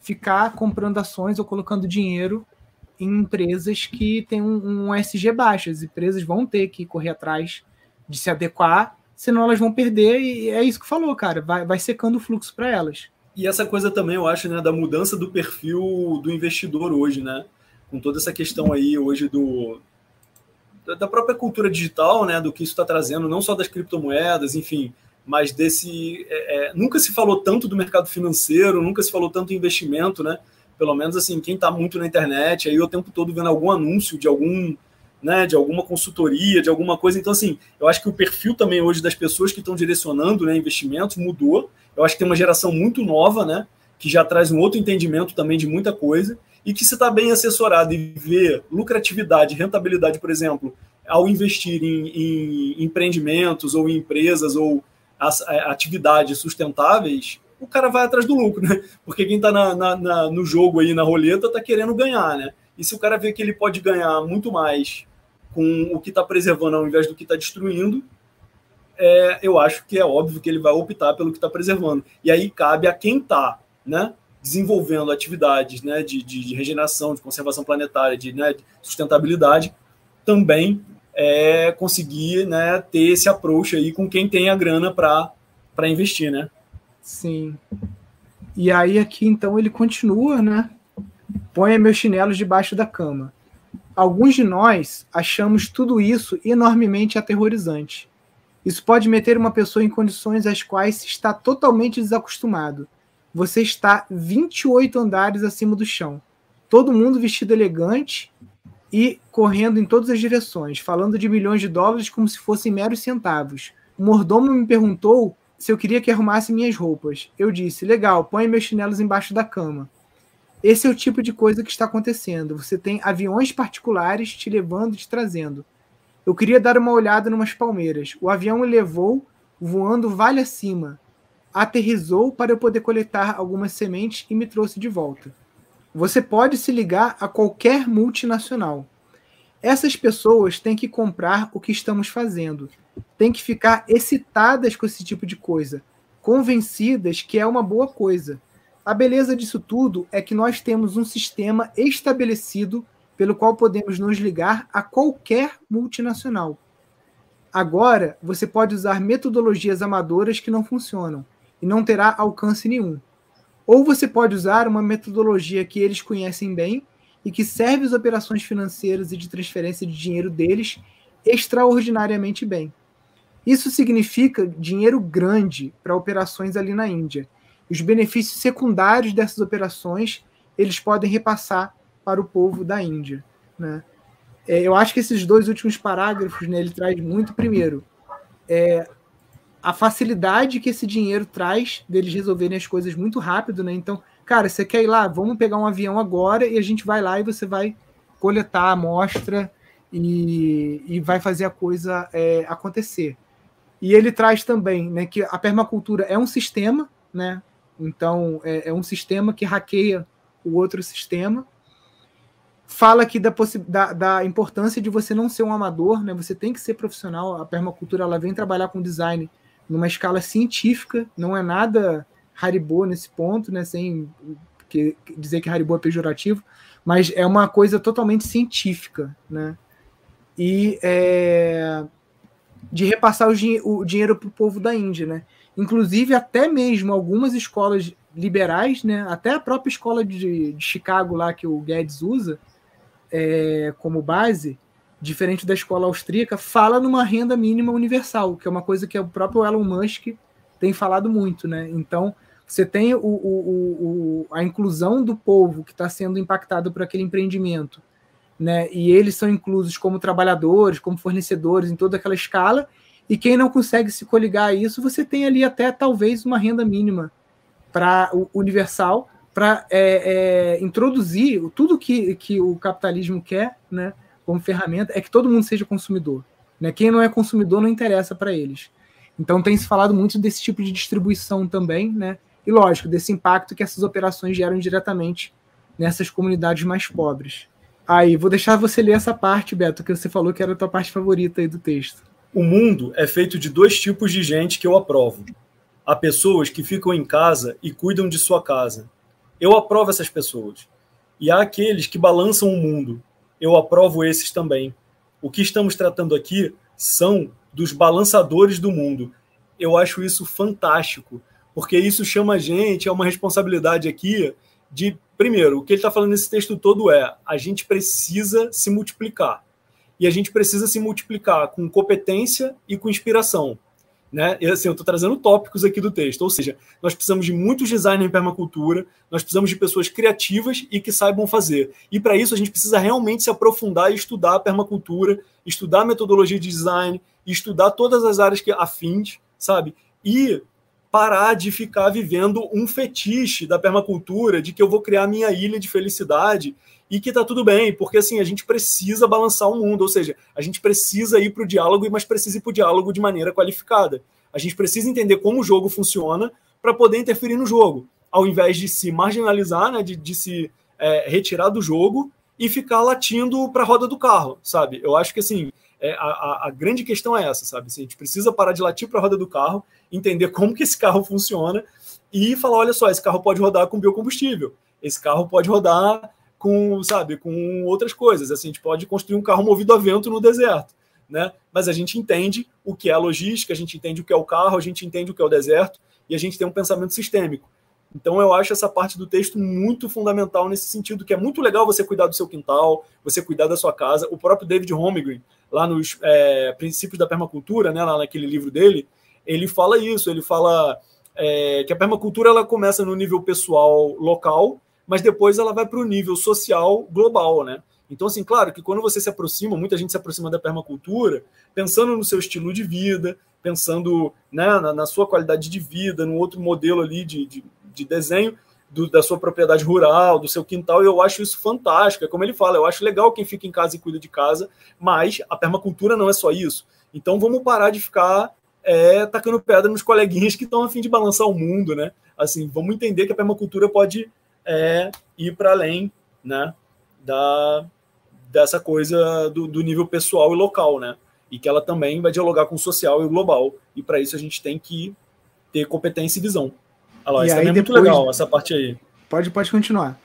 [SPEAKER 1] ficar comprando ações ou colocando dinheiro em empresas que têm um, um ESG baixo. As empresas vão ter que correr atrás de se adequar, senão elas vão perder, e é isso que falou, cara, vai, vai secando o fluxo para elas.
[SPEAKER 3] E essa coisa também, eu acho, né, da mudança do perfil do investidor hoje, né? com toda essa questão aí hoje do da própria cultura digital, né, do que isso está trazendo, não só das criptomoedas, enfim, mas desse é, é, nunca se falou tanto do mercado financeiro, nunca se falou tanto investimento, né? Pelo menos assim, quem está muito na internet, aí o tempo todo vendo algum anúncio de algum, né, de alguma consultoria, de alguma coisa. Então assim, eu acho que o perfil também hoje das pessoas que estão direcionando, né, investimentos mudou. Eu acho que tem uma geração muito nova, né, que já traz um outro entendimento também de muita coisa e que se está bem assessorado e vê lucratividade, rentabilidade, por exemplo, ao investir em, em empreendimentos ou em empresas ou atividades sustentáveis, o cara vai atrás do lucro, né? Porque quem está na, na, na, no jogo aí, na roleta, está querendo ganhar, né? E se o cara vê que ele pode ganhar muito mais com o que está preservando ao invés do que está destruindo, é, eu acho que é óbvio que ele vai optar pelo que está preservando. E aí cabe a quem está né, desenvolvendo atividades né, de, de, de, regeneração, de conservação planetária, de, né, de sustentabilidade, também é, conseguir né, ter esse approach aí com quem tem a grana para investir, né?
[SPEAKER 1] Sim. E aí aqui então ele continua, né? Põe meus chinelos debaixo da cama. Alguns de nós achamos tudo isso enormemente aterrorizante. Isso pode meter uma pessoa em condições às quais está totalmente desacostumado você está 28 andares acima do chão. Todo mundo vestido elegante e correndo em todas as direções, falando de milhões de dólares como se fossem meros centavos. O mordomo me perguntou se eu queria que arrumasse minhas roupas. Eu disse: legal, põe meus chinelos embaixo da cama. Esse é o tipo de coisa que está acontecendo. Você tem aviões particulares te levando e te trazendo. Eu queria dar uma olhada numas palmeiras. O avião me levou voando vale acima aterrizou para eu poder coletar algumas sementes e me trouxe de volta. Você pode se ligar a qualquer multinacional. Essas pessoas têm que comprar o que estamos fazendo, têm que ficar excitadas com esse tipo de coisa, convencidas que é uma boa coisa. A beleza disso tudo é que nós temos um sistema estabelecido pelo qual podemos nos ligar a qualquer multinacional. Agora, você pode usar metodologias amadoras que não funcionam e não terá alcance nenhum. Ou você pode usar uma metodologia que eles conhecem bem e que serve as operações financeiras e de transferência de dinheiro deles extraordinariamente bem. Isso significa dinheiro grande para operações ali na Índia. Os benefícios secundários dessas operações eles podem repassar para o povo da Índia. Né? É, eu acho que esses dois últimos parágrafos né, ele traz muito, primeiro, é, a facilidade que esse dinheiro traz deles resolverem as coisas muito rápido, né? Então, cara, você quer ir lá? Vamos pegar um avião agora e a gente vai lá e você vai coletar a amostra e, e vai fazer a coisa é, acontecer. E ele traz também né, que a permacultura é um sistema, né? Então, é, é um sistema que hackeia o outro sistema. Fala aqui da, da, da, importância de você não ser um amador, né? Você tem que ser profissional. A permacultura ela vem trabalhar com design numa escala científica, não é nada Haribo nesse ponto, né, sem que, dizer que Haribo é pejorativo, mas é uma coisa totalmente científica, né? E é, de repassar o, o dinheiro para o povo da Índia, né? Inclusive, até mesmo algumas escolas liberais, né? Até a própria escola de, de Chicago lá que o Guedes usa é, como base, diferente da escola austríaca, fala numa renda mínima universal, que é uma coisa que o próprio Elon Musk tem falado muito, né? Então você tem o, o, o a inclusão do povo que está sendo impactado por aquele empreendimento, né? E eles são inclusos como trabalhadores, como fornecedores em toda aquela escala. E quem não consegue se coligar a isso, você tem ali até talvez uma renda mínima para universal para é, é, introduzir tudo que, que o capitalismo quer, né? Como ferramenta é que todo mundo seja consumidor. Né? Quem não é consumidor não interessa para eles. Então tem se falado muito desse tipo de distribuição também, né? E lógico, desse impacto que essas operações geram diretamente nessas comunidades mais pobres. Aí, vou deixar você ler essa parte, Beto, que você falou que era a tua parte favorita aí do texto.
[SPEAKER 3] O mundo é feito de dois tipos de gente que eu aprovo. Há pessoas que ficam em casa e cuidam de sua casa. Eu aprovo essas pessoas. E há aqueles que balançam o mundo. Eu aprovo esses também. O que estamos tratando aqui são dos balançadores do mundo. Eu acho isso fantástico, porque isso chama a gente a uma responsabilidade aqui de, primeiro, o que ele está falando nesse texto todo é a gente precisa se multiplicar. E a gente precisa se multiplicar com competência e com inspiração. Né? Assim, eu estou trazendo tópicos aqui do texto, ou seja, nós precisamos de muitos designers em permacultura, nós precisamos de pessoas criativas e que saibam fazer. E para isso a gente precisa realmente se aprofundar e estudar a permacultura, estudar a metodologia de design, estudar todas as áreas que afins, sabe? E parar de ficar vivendo um fetiche da permacultura, de que eu vou criar minha ilha de felicidade e que tá tudo bem, porque assim, a gente precisa balançar o mundo, ou seja, a gente precisa ir para o diálogo, mas precisa ir para o diálogo de maneira qualificada. A gente precisa entender como o jogo funciona para poder interferir no jogo, ao invés de se marginalizar, né, de, de se é, retirar do jogo e ficar latindo para a roda do carro, sabe? Eu acho que assim, é, a, a, grande questão é essa, sabe? Assim, a gente precisa parar de latir para a roda do carro, entender como que esse carro funciona e falar, olha só, esse carro pode rodar com biocombustível, esse carro pode rodar com, sabe, com outras coisas. Assim, a gente pode construir um carro movido a vento no deserto, né? Mas a gente entende o que é a logística, a gente entende o que é o carro, a gente entende o que é o deserto e a gente tem um pensamento sistêmico. Então eu acho essa parte do texto muito fundamental nesse sentido, que é muito legal você cuidar do seu quintal, você cuidar da sua casa. O próprio David Holmgren, lá nos é, Princípios da Permacultura, né, lá naquele livro dele, ele fala isso, ele fala é, que a permacultura ela começa no nível pessoal local mas depois ela vai para o nível social global, né? Então, assim, claro que quando você se aproxima, muita gente se aproxima da permacultura, pensando no seu estilo de vida, pensando né, na, na sua qualidade de vida, no outro modelo ali de, de, de desenho do, da sua propriedade rural, do seu quintal, e eu acho isso fantástico. É como ele fala, eu acho legal quem fica em casa e cuida de casa, mas a permacultura não é só isso. Então vamos parar de ficar é, tacando pedra nos coleguinhas que estão a fim de balançar o mundo, né? Assim, vamos entender que a permacultura pode é ir para além né, da, dessa coisa do, do, nível pessoal e local, né? E que ela também vai dialogar com o social e o global. E para isso a gente tem que ter competência e visão. Olha lá, isso também é muito legal, essa parte aí.
[SPEAKER 1] Pode, pode continuar.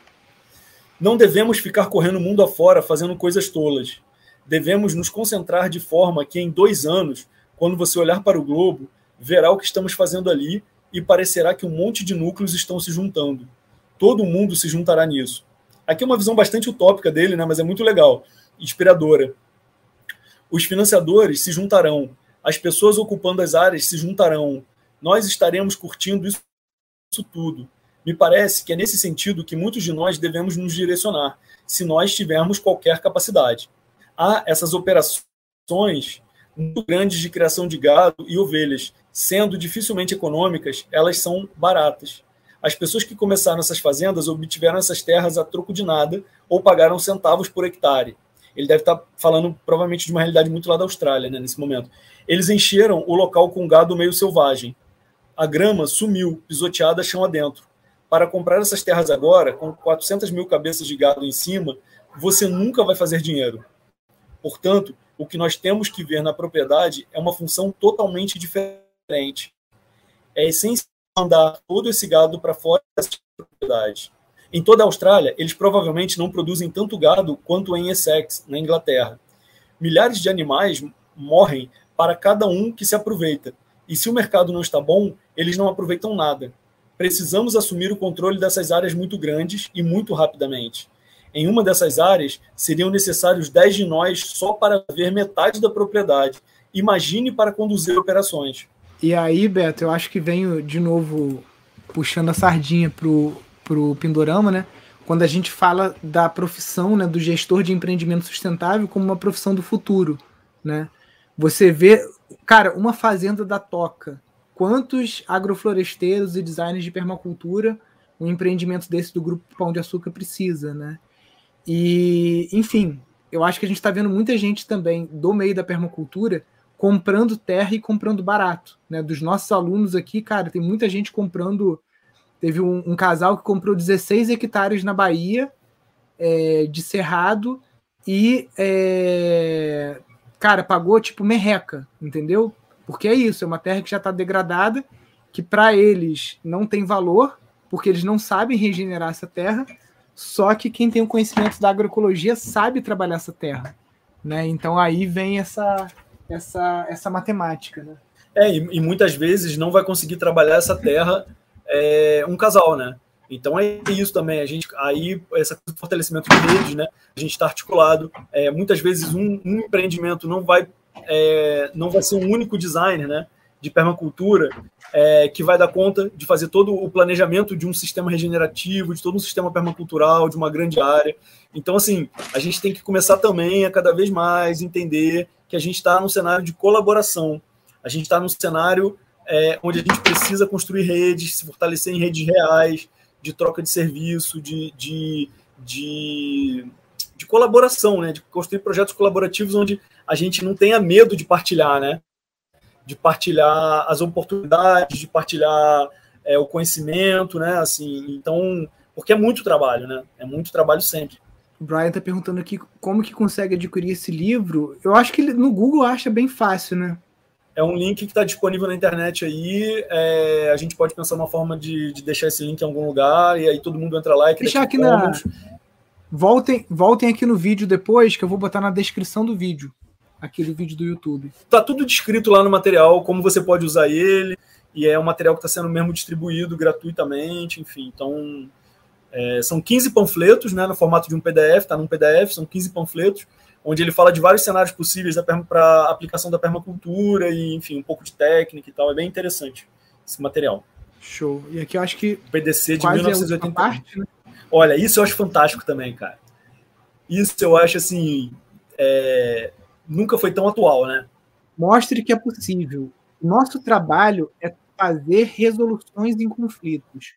[SPEAKER 3] Não devemos ficar correndo o mundo afora fazendo coisas tolas. Devemos nos concentrar de forma que em dois anos, quando você olhar para o globo, verá o que estamos fazendo ali e parecerá que um monte de núcleos estão se juntando todo mundo se juntará nisso. Aqui é uma visão bastante utópica dele, né, mas é muito legal, inspiradora. Os financiadores se juntarão, as pessoas ocupando as áreas se juntarão, nós estaremos curtindo isso, isso tudo. Me parece que é nesse sentido que muitos de nós devemos nos direcionar, se nós tivermos qualquer capacidade. Há essas operações muito grandes de criação de gado e ovelhas, sendo dificilmente econômicas, elas são baratas. As pessoas que começaram essas fazendas obtiveram essas terras a troco de nada ou pagaram centavos por hectare. Ele deve estar falando provavelmente de uma realidade muito lá da Austrália, né, nesse momento. Eles encheram o local com gado meio selvagem. A grama sumiu, pisoteada chão adentro. Para comprar essas terras agora, com 400 mil cabeças de gado em cima, você nunca vai fazer dinheiro. Portanto, o que nós temos que ver na propriedade é uma função totalmente diferente. É essencial mandar todo esse gado para fora dessa propriedade. Em toda a Austrália, eles provavelmente não produzem tanto gado quanto em Essex, na Inglaterra. Milhares de animais morrem para cada um que se aproveita. E se o mercado não está bom, eles não aproveitam nada. precisamos assumir o controle dessas áreas muito grandes e muito rapidamente. Em uma dessas áreas, seriam necessários 10 de nós só para ver metade da propriedade. Imagine para conduzir operações.
[SPEAKER 1] E aí, Beto, eu acho que venho de novo puxando a sardinha pro, pro Pindorama, né? Quando a gente fala da profissão né, do gestor de empreendimento sustentável como uma profissão do futuro, né? Você vê, cara, uma fazenda da Toca, quantos agrofloresteiros e designers de permacultura um empreendimento desse do grupo Pão de Açúcar precisa, né? E, enfim, eu acho que a gente está vendo muita gente também do meio da permacultura comprando terra e comprando barato, né? Dos nossos alunos aqui, cara, tem muita gente comprando. Teve um, um casal que comprou 16 hectares na Bahia, é, de cerrado, e, é, cara, pagou tipo merreca, entendeu? Porque é isso, é uma terra que já está degradada, que para eles não tem valor, porque eles não sabem regenerar essa terra, só que quem tem o conhecimento da agroecologia sabe trabalhar essa terra. Né? Então aí vem essa, essa, essa matemática. Né?
[SPEAKER 3] É, e, e muitas vezes não vai conseguir trabalhar essa terra é, um casal, né? Então é isso também, a gente aí esse fortalecimento de redes, né? A gente está articulado. É, muitas vezes um, um, empreendimento não vai é, não vai ser um único designer, né? De permacultura é, que vai dar conta de fazer todo o planejamento de um sistema regenerativo, de todo um sistema permacultural, de uma grande área. Então, assim, a gente tem que começar também a cada vez mais entender que a gente está num cenário de colaboração. A gente está num cenário é, onde a gente precisa construir redes, se fortalecer em redes reais, de troca de serviço, de, de, de, de colaboração, né? de construir projetos colaborativos onde a gente não tenha medo de partilhar, né? de partilhar as oportunidades, de partilhar é, o conhecimento, né? Assim, então, porque é muito trabalho, né? É muito trabalho sempre.
[SPEAKER 1] O Brian tá perguntando aqui como que consegue adquirir esse livro. Eu acho que no Google acha bem fácil, né?
[SPEAKER 3] É um link que está disponível na internet aí. É, a gente pode pensar uma forma de, de, deixar esse link em algum lugar e aí todo mundo entra lá e
[SPEAKER 1] Deixar aqui na. Voltem, voltem aqui no vídeo depois, que eu vou botar na descrição do vídeo aquele vídeo do YouTube.
[SPEAKER 3] Tá tudo descrito lá no material, como você pode usar ele, e é um material que está sendo mesmo distribuído gratuitamente, enfim. Então, é, são 15 panfletos, né, no formato de um PDF, tá num PDF, são 15 panfletos, onde ele fala de vários cenários possíveis para aplicação da permacultura e, enfim, um pouco de técnica e tal. É bem interessante esse material.
[SPEAKER 1] Show. E aqui eu acho que.
[SPEAKER 3] PDC de 1980. Parte, né? Olha, isso eu acho fantástico também, cara. Isso eu acho assim. É, nunca foi tão atual, né?
[SPEAKER 1] Mostre que é possível. Nosso trabalho é fazer resoluções em conflitos,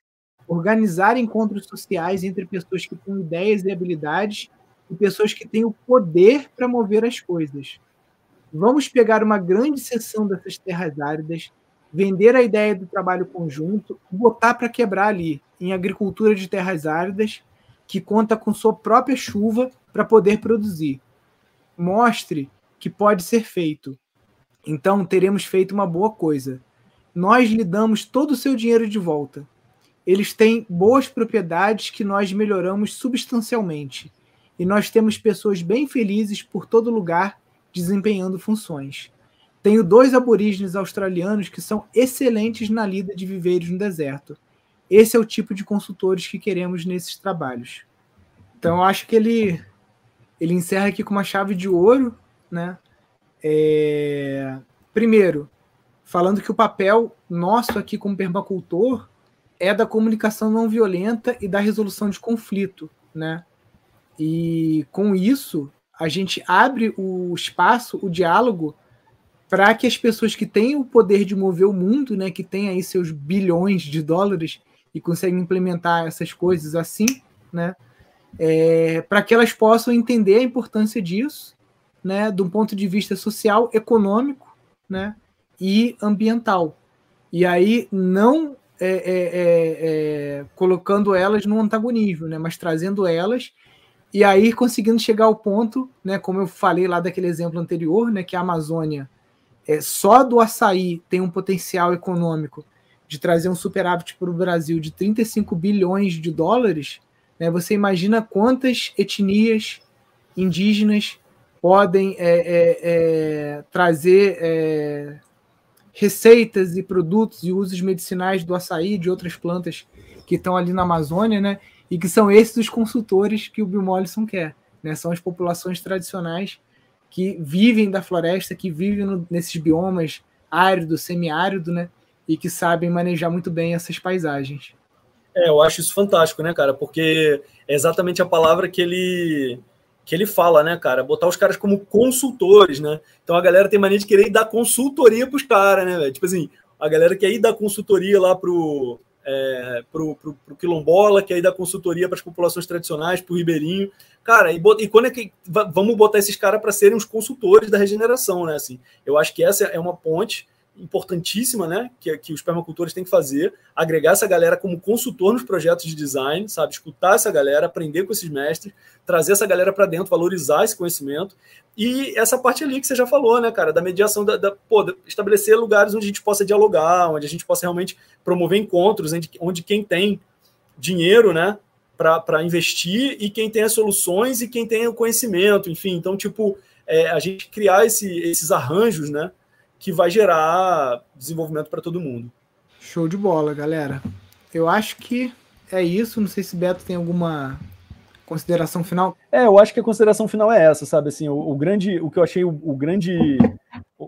[SPEAKER 1] organizar encontros sociais entre pessoas que têm ideias e habilidades e pessoas que têm o poder para mover as coisas. Vamos pegar uma grande seção dessas terras áridas, vender a ideia do trabalho conjunto botar para quebrar ali, em agricultura de terras áridas, que conta com sua própria chuva para poder produzir. Mostre que pode ser feito. Então teremos feito uma boa coisa. Nós lhe damos todo o seu dinheiro de volta. Eles têm boas propriedades que nós melhoramos substancialmente. E nós temos pessoas bem felizes por todo lugar desempenhando funções. Tenho dois aborígenes australianos que são excelentes na lida de viveiros no deserto. Esse é o tipo de consultores que queremos nesses trabalhos. Então, eu acho que ele, ele encerra aqui com uma chave de ouro né? É... Primeiro, falando que o papel nosso aqui como permacultor é da comunicação não violenta e da resolução de conflito, né? E com isso, a gente abre o espaço, o diálogo, para que as pessoas que têm o poder de mover o mundo, né, que têm aí seus bilhões de dólares e conseguem implementar essas coisas assim, né, é, para que elas possam entender a importância disso né, de um ponto de vista social, econômico né, e ambiental. E aí não é, é, é, é, colocando elas no antagonismo, né, mas trazendo elas e aí conseguindo chegar ao ponto, né, como eu falei lá daquele exemplo anterior, né, que a Amazônia é, só do açaí tem um potencial econômico de trazer um superávit para o Brasil de 35 bilhões de dólares, né, você imagina quantas etnias indígenas podem é, é, é, trazer é, receitas e produtos e usos medicinais do açaí de outras plantas que estão ali na Amazônia, né? E que são esses os consultores que o Bill Mollison quer, né? São as populações tradicionais que vivem da floresta, que vivem no, nesses biomas árido, semiárido, né? E que sabem manejar muito bem essas paisagens.
[SPEAKER 4] É, eu acho isso fantástico, né, cara? Porque é exatamente a palavra que ele que ele fala, né, cara? Botar os caras como consultores, né? Então a galera tem mania de querer ir dar consultoria pros caras, né, velho? Tipo assim, a galera quer ir dar consultoria lá pro, é, pro, pro quilombola, quer ir dar consultoria para as populações tradicionais, pro ribeirinho. Cara, e, e quando é que vamos botar esses caras para serem os consultores da regeneração, né? Assim, eu acho que essa é uma ponte importantíssima, né, que, que os permacultores têm que fazer, agregar essa galera como consultor nos projetos de design, sabe, escutar essa galera, aprender com esses mestres, trazer essa galera para dentro, valorizar esse conhecimento. E essa parte ali que você já falou, né, cara, da mediação, da, da pô, estabelecer lugares onde a gente possa dialogar, onde a gente possa realmente promover encontros, onde, onde quem tem dinheiro, né, para investir e quem tem as soluções e quem tem o conhecimento, enfim, então, tipo, é, a gente criar esse, esses arranjos, né, que vai gerar desenvolvimento para todo mundo.
[SPEAKER 1] Show de bola, galera. Eu acho que é isso. Não sei se Beto tem alguma consideração final.
[SPEAKER 3] É, eu acho que a consideração final é essa, sabe? Assim, o, o grande, o que eu achei o, o, grande,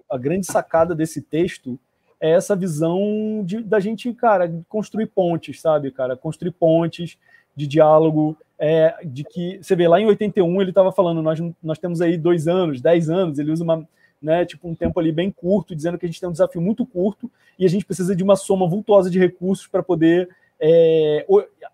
[SPEAKER 3] a grande sacada desse texto é essa visão de, da gente, cara, construir pontes, sabe, cara, construir pontes de diálogo, é, de que você vê lá em 81 ele estava falando, nós, nós temos aí dois anos, dez anos, ele usa uma né, tipo um tempo ali bem curto, dizendo que a gente tem um desafio muito curto e a gente precisa de uma soma vultuosa de recursos para poder, é,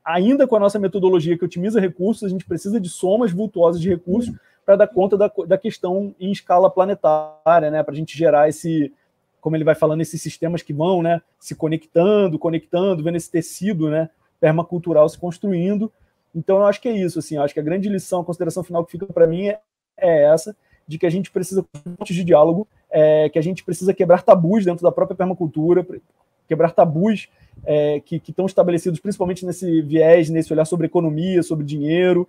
[SPEAKER 3] ainda com a nossa metodologia que otimiza recursos, a gente precisa de somas vultuosas de recursos para dar conta da, da questão em escala planetária, né, para a gente gerar esse, como ele vai falando, esses sistemas que vão né, se conectando, conectando, vendo esse tecido né, permacultural se construindo. Então, eu acho que é isso. Assim, acho que a grande lição, a consideração final que fica para mim é, é essa de que a gente precisa de diálogo, é, que a gente precisa quebrar tabus dentro da própria permacultura, quebrar tabus é, que, que estão estabelecidos principalmente nesse viés, nesse olhar sobre economia, sobre dinheiro,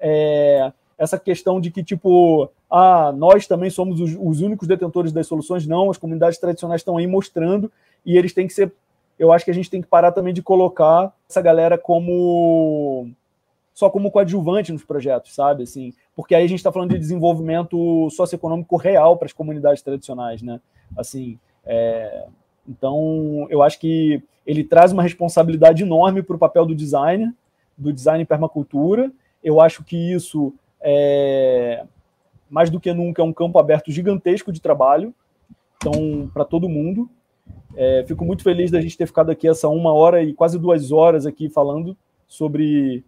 [SPEAKER 3] é, essa questão de que, tipo, ah, nós também somos os, os, únicos detentores das soluções, não, as comunidades tradicionais estão aí mostrando, e eles têm que ser. Eu acho que a gente tem que parar também de colocar essa galera como só como coadjuvante nos projetos, sabe? Assim, porque aí a gente está falando de desenvolvimento socioeconômico real para as comunidades tradicionais, né? Assim, é... então eu acho que ele traz uma responsabilidade enorme para o papel do designer, do design permacultura. Eu acho que isso é mais do que nunca é um campo aberto gigantesco de trabalho, então para todo mundo. É, fico muito feliz da gente ter ficado aqui essa uma hora e quase duas horas aqui falando sobre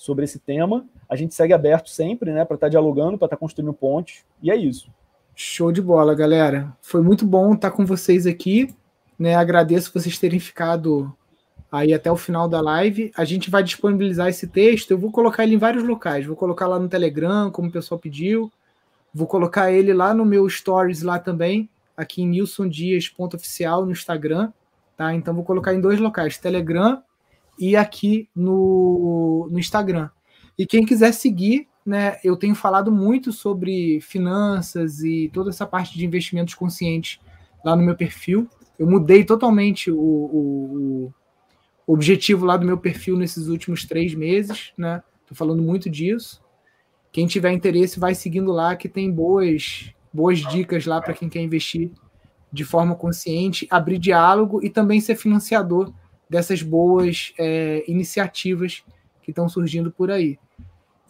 [SPEAKER 3] sobre esse tema. A gente segue aberto sempre, né, para estar tá dialogando, para estar tá construindo pontes, e é isso.
[SPEAKER 1] Show de bola, galera. Foi muito bom estar com vocês aqui, né? Agradeço vocês terem ficado aí até o final da live. A gente vai disponibilizar esse texto, eu vou colocar ele em vários locais. Vou colocar lá no Telegram, como o pessoal pediu. Vou colocar ele lá no meu stories lá também, aqui em nilsondias.oficial no Instagram, tá? Então vou colocar em dois locais, Telegram e aqui no, no Instagram. E quem quiser seguir, né, eu tenho falado muito sobre finanças e toda essa parte de investimentos conscientes lá no meu perfil. Eu mudei totalmente o, o, o objetivo lá do meu perfil nesses últimos três meses, né? Tô falando muito disso. Quem tiver interesse, vai seguindo lá, que tem boas, boas dicas lá para quem quer investir de forma consciente, abrir diálogo e também ser financiador dessas boas é, iniciativas que estão surgindo por aí.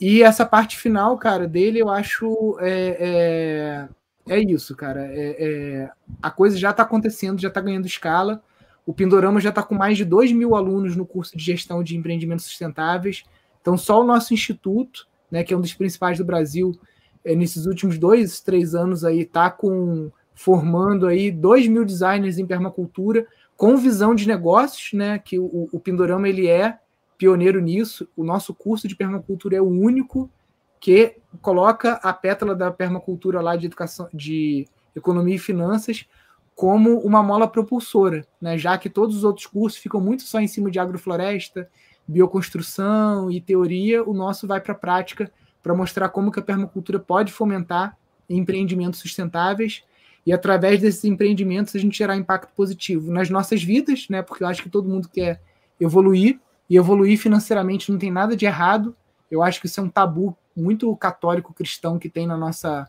[SPEAKER 1] E essa parte final, cara, dele, eu acho é, é, é isso, cara. É, é a coisa já está acontecendo, já está ganhando escala. O Pindorama já está com mais de 2 mil alunos no curso de gestão de empreendimentos sustentáveis. Então, só o nosso instituto, né, que é um dos principais do Brasil, é, nesses últimos dois, três anos aí, está com formando aí 2 mil designers em permacultura com visão de negócios, né? Que o, o Pindorama ele é pioneiro nisso. O nosso curso de permacultura é o único que coloca a pétala da permacultura lá de educação, de economia e finanças como uma mola propulsora, né? Já que todos os outros cursos ficam muito só em cima de agrofloresta, bioconstrução e teoria, o nosso vai para a prática para mostrar como que a permacultura pode fomentar empreendimentos sustentáveis. E através desses empreendimentos a gente gerar impacto positivo nas nossas vidas, né? Porque eu acho que todo mundo quer evoluir e evoluir financeiramente não tem nada de errado. Eu acho que isso é um tabu muito católico cristão que tem na nossa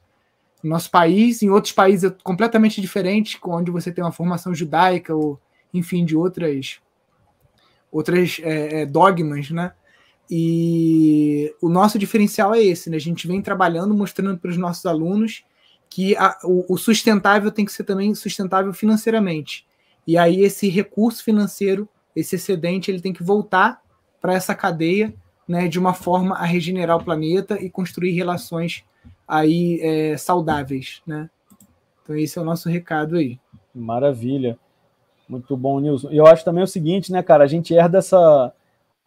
[SPEAKER 1] no nosso país, em outros países é completamente diferente, onde você tem uma formação judaica ou enfim de outras outras é, é, dogmas, né? E o nosso diferencial é esse, né? A gente vem trabalhando, mostrando para os nossos alunos que a, o, o, sustentável tem que ser também sustentável financeiramente. E aí esse recurso financeiro, esse excedente, ele tem que voltar para essa cadeia, né, de uma forma a regenerar o planeta e construir relações aí é, saudáveis, né? Então esse é o nosso recado aí.
[SPEAKER 3] Maravilha. Muito bom, Nilson. E eu acho também o seguinte, né, cara, a gente herda essa,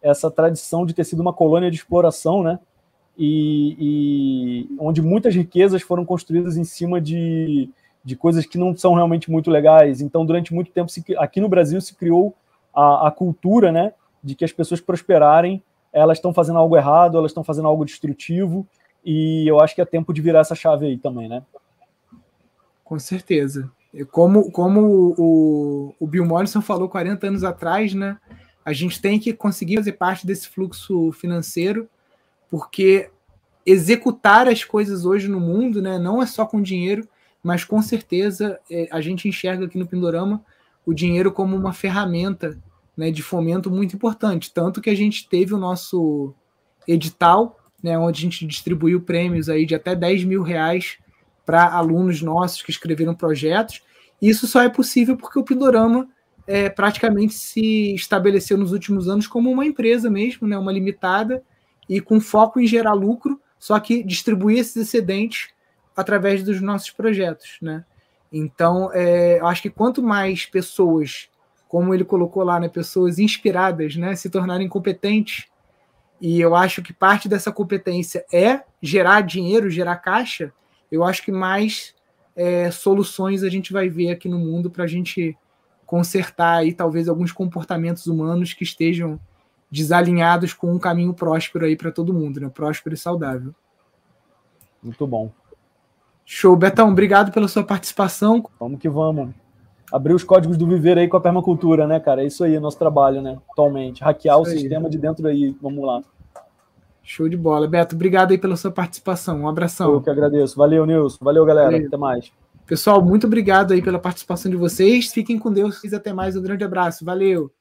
[SPEAKER 3] essa tradição de ter sido uma colônia de exploração, né? E, e, onde muitas riquezas foram construídas em cima de, de coisas que não são realmente muito legais. Então, durante muito tempo, aqui no Brasil se criou a, a, cultura, né, de que as pessoas prosperarem, elas estão fazendo algo errado, elas estão fazendo algo destrutivo, e eu acho que é tempo de virar essa chave aí também, né?
[SPEAKER 1] Com certeza. Como, como o, o Bill Morrison falou 40 anos atrás, né, a gente tem que conseguir fazer parte desse fluxo financeiro porque executar as coisas hoje no mundo, né, não é só com dinheiro, mas com certeza é, a gente enxerga aqui no Pindorama o dinheiro como uma ferramenta né, de fomento muito importante. Tanto que a gente teve o nosso edital, né, onde a gente distribuiu prêmios aí de até 10 mil reais para alunos nossos que escreveram projetos. Isso só é possível porque o Pindorama é, praticamente se estabeleceu nos últimos anos como uma empresa mesmo, né, uma limitada, e com foco em gerar lucro, só que distribuir esses excedentes através dos nossos projetos, né? Então, é, eu acho que quanto mais pessoas, como ele colocou lá, né, pessoas inspiradas, né, se tornarem competentes, e eu acho que parte dessa competência é gerar dinheiro, gerar caixa, eu acho que mais é, soluções a gente vai ver aqui no mundo para a gente consertar aí talvez alguns comportamentos humanos que estejam desalinhados com um caminho próspero aí para todo mundo, né? Próspero e saudável.
[SPEAKER 3] Muito bom.
[SPEAKER 1] Show, Betão, obrigado pela sua participação.
[SPEAKER 3] Vamos que vamos. Abrir os códigos do viver aí com a permacultura, né, cara? É isso aí, é nosso trabalho, né? Atualmente. Hackear isso o aí. sistema de dentro aí. Vamos lá.
[SPEAKER 1] Show de bola. Beto, obrigado aí pela sua participação. Um abração.
[SPEAKER 3] Eu que agradeço. Valeu, Nilson. Valeu, galera. Valeu. Até mais.
[SPEAKER 1] Pessoal, muito obrigado aí pela participação de vocês. Fiquem com Deus. Até mais. Um grande abraço. Valeu.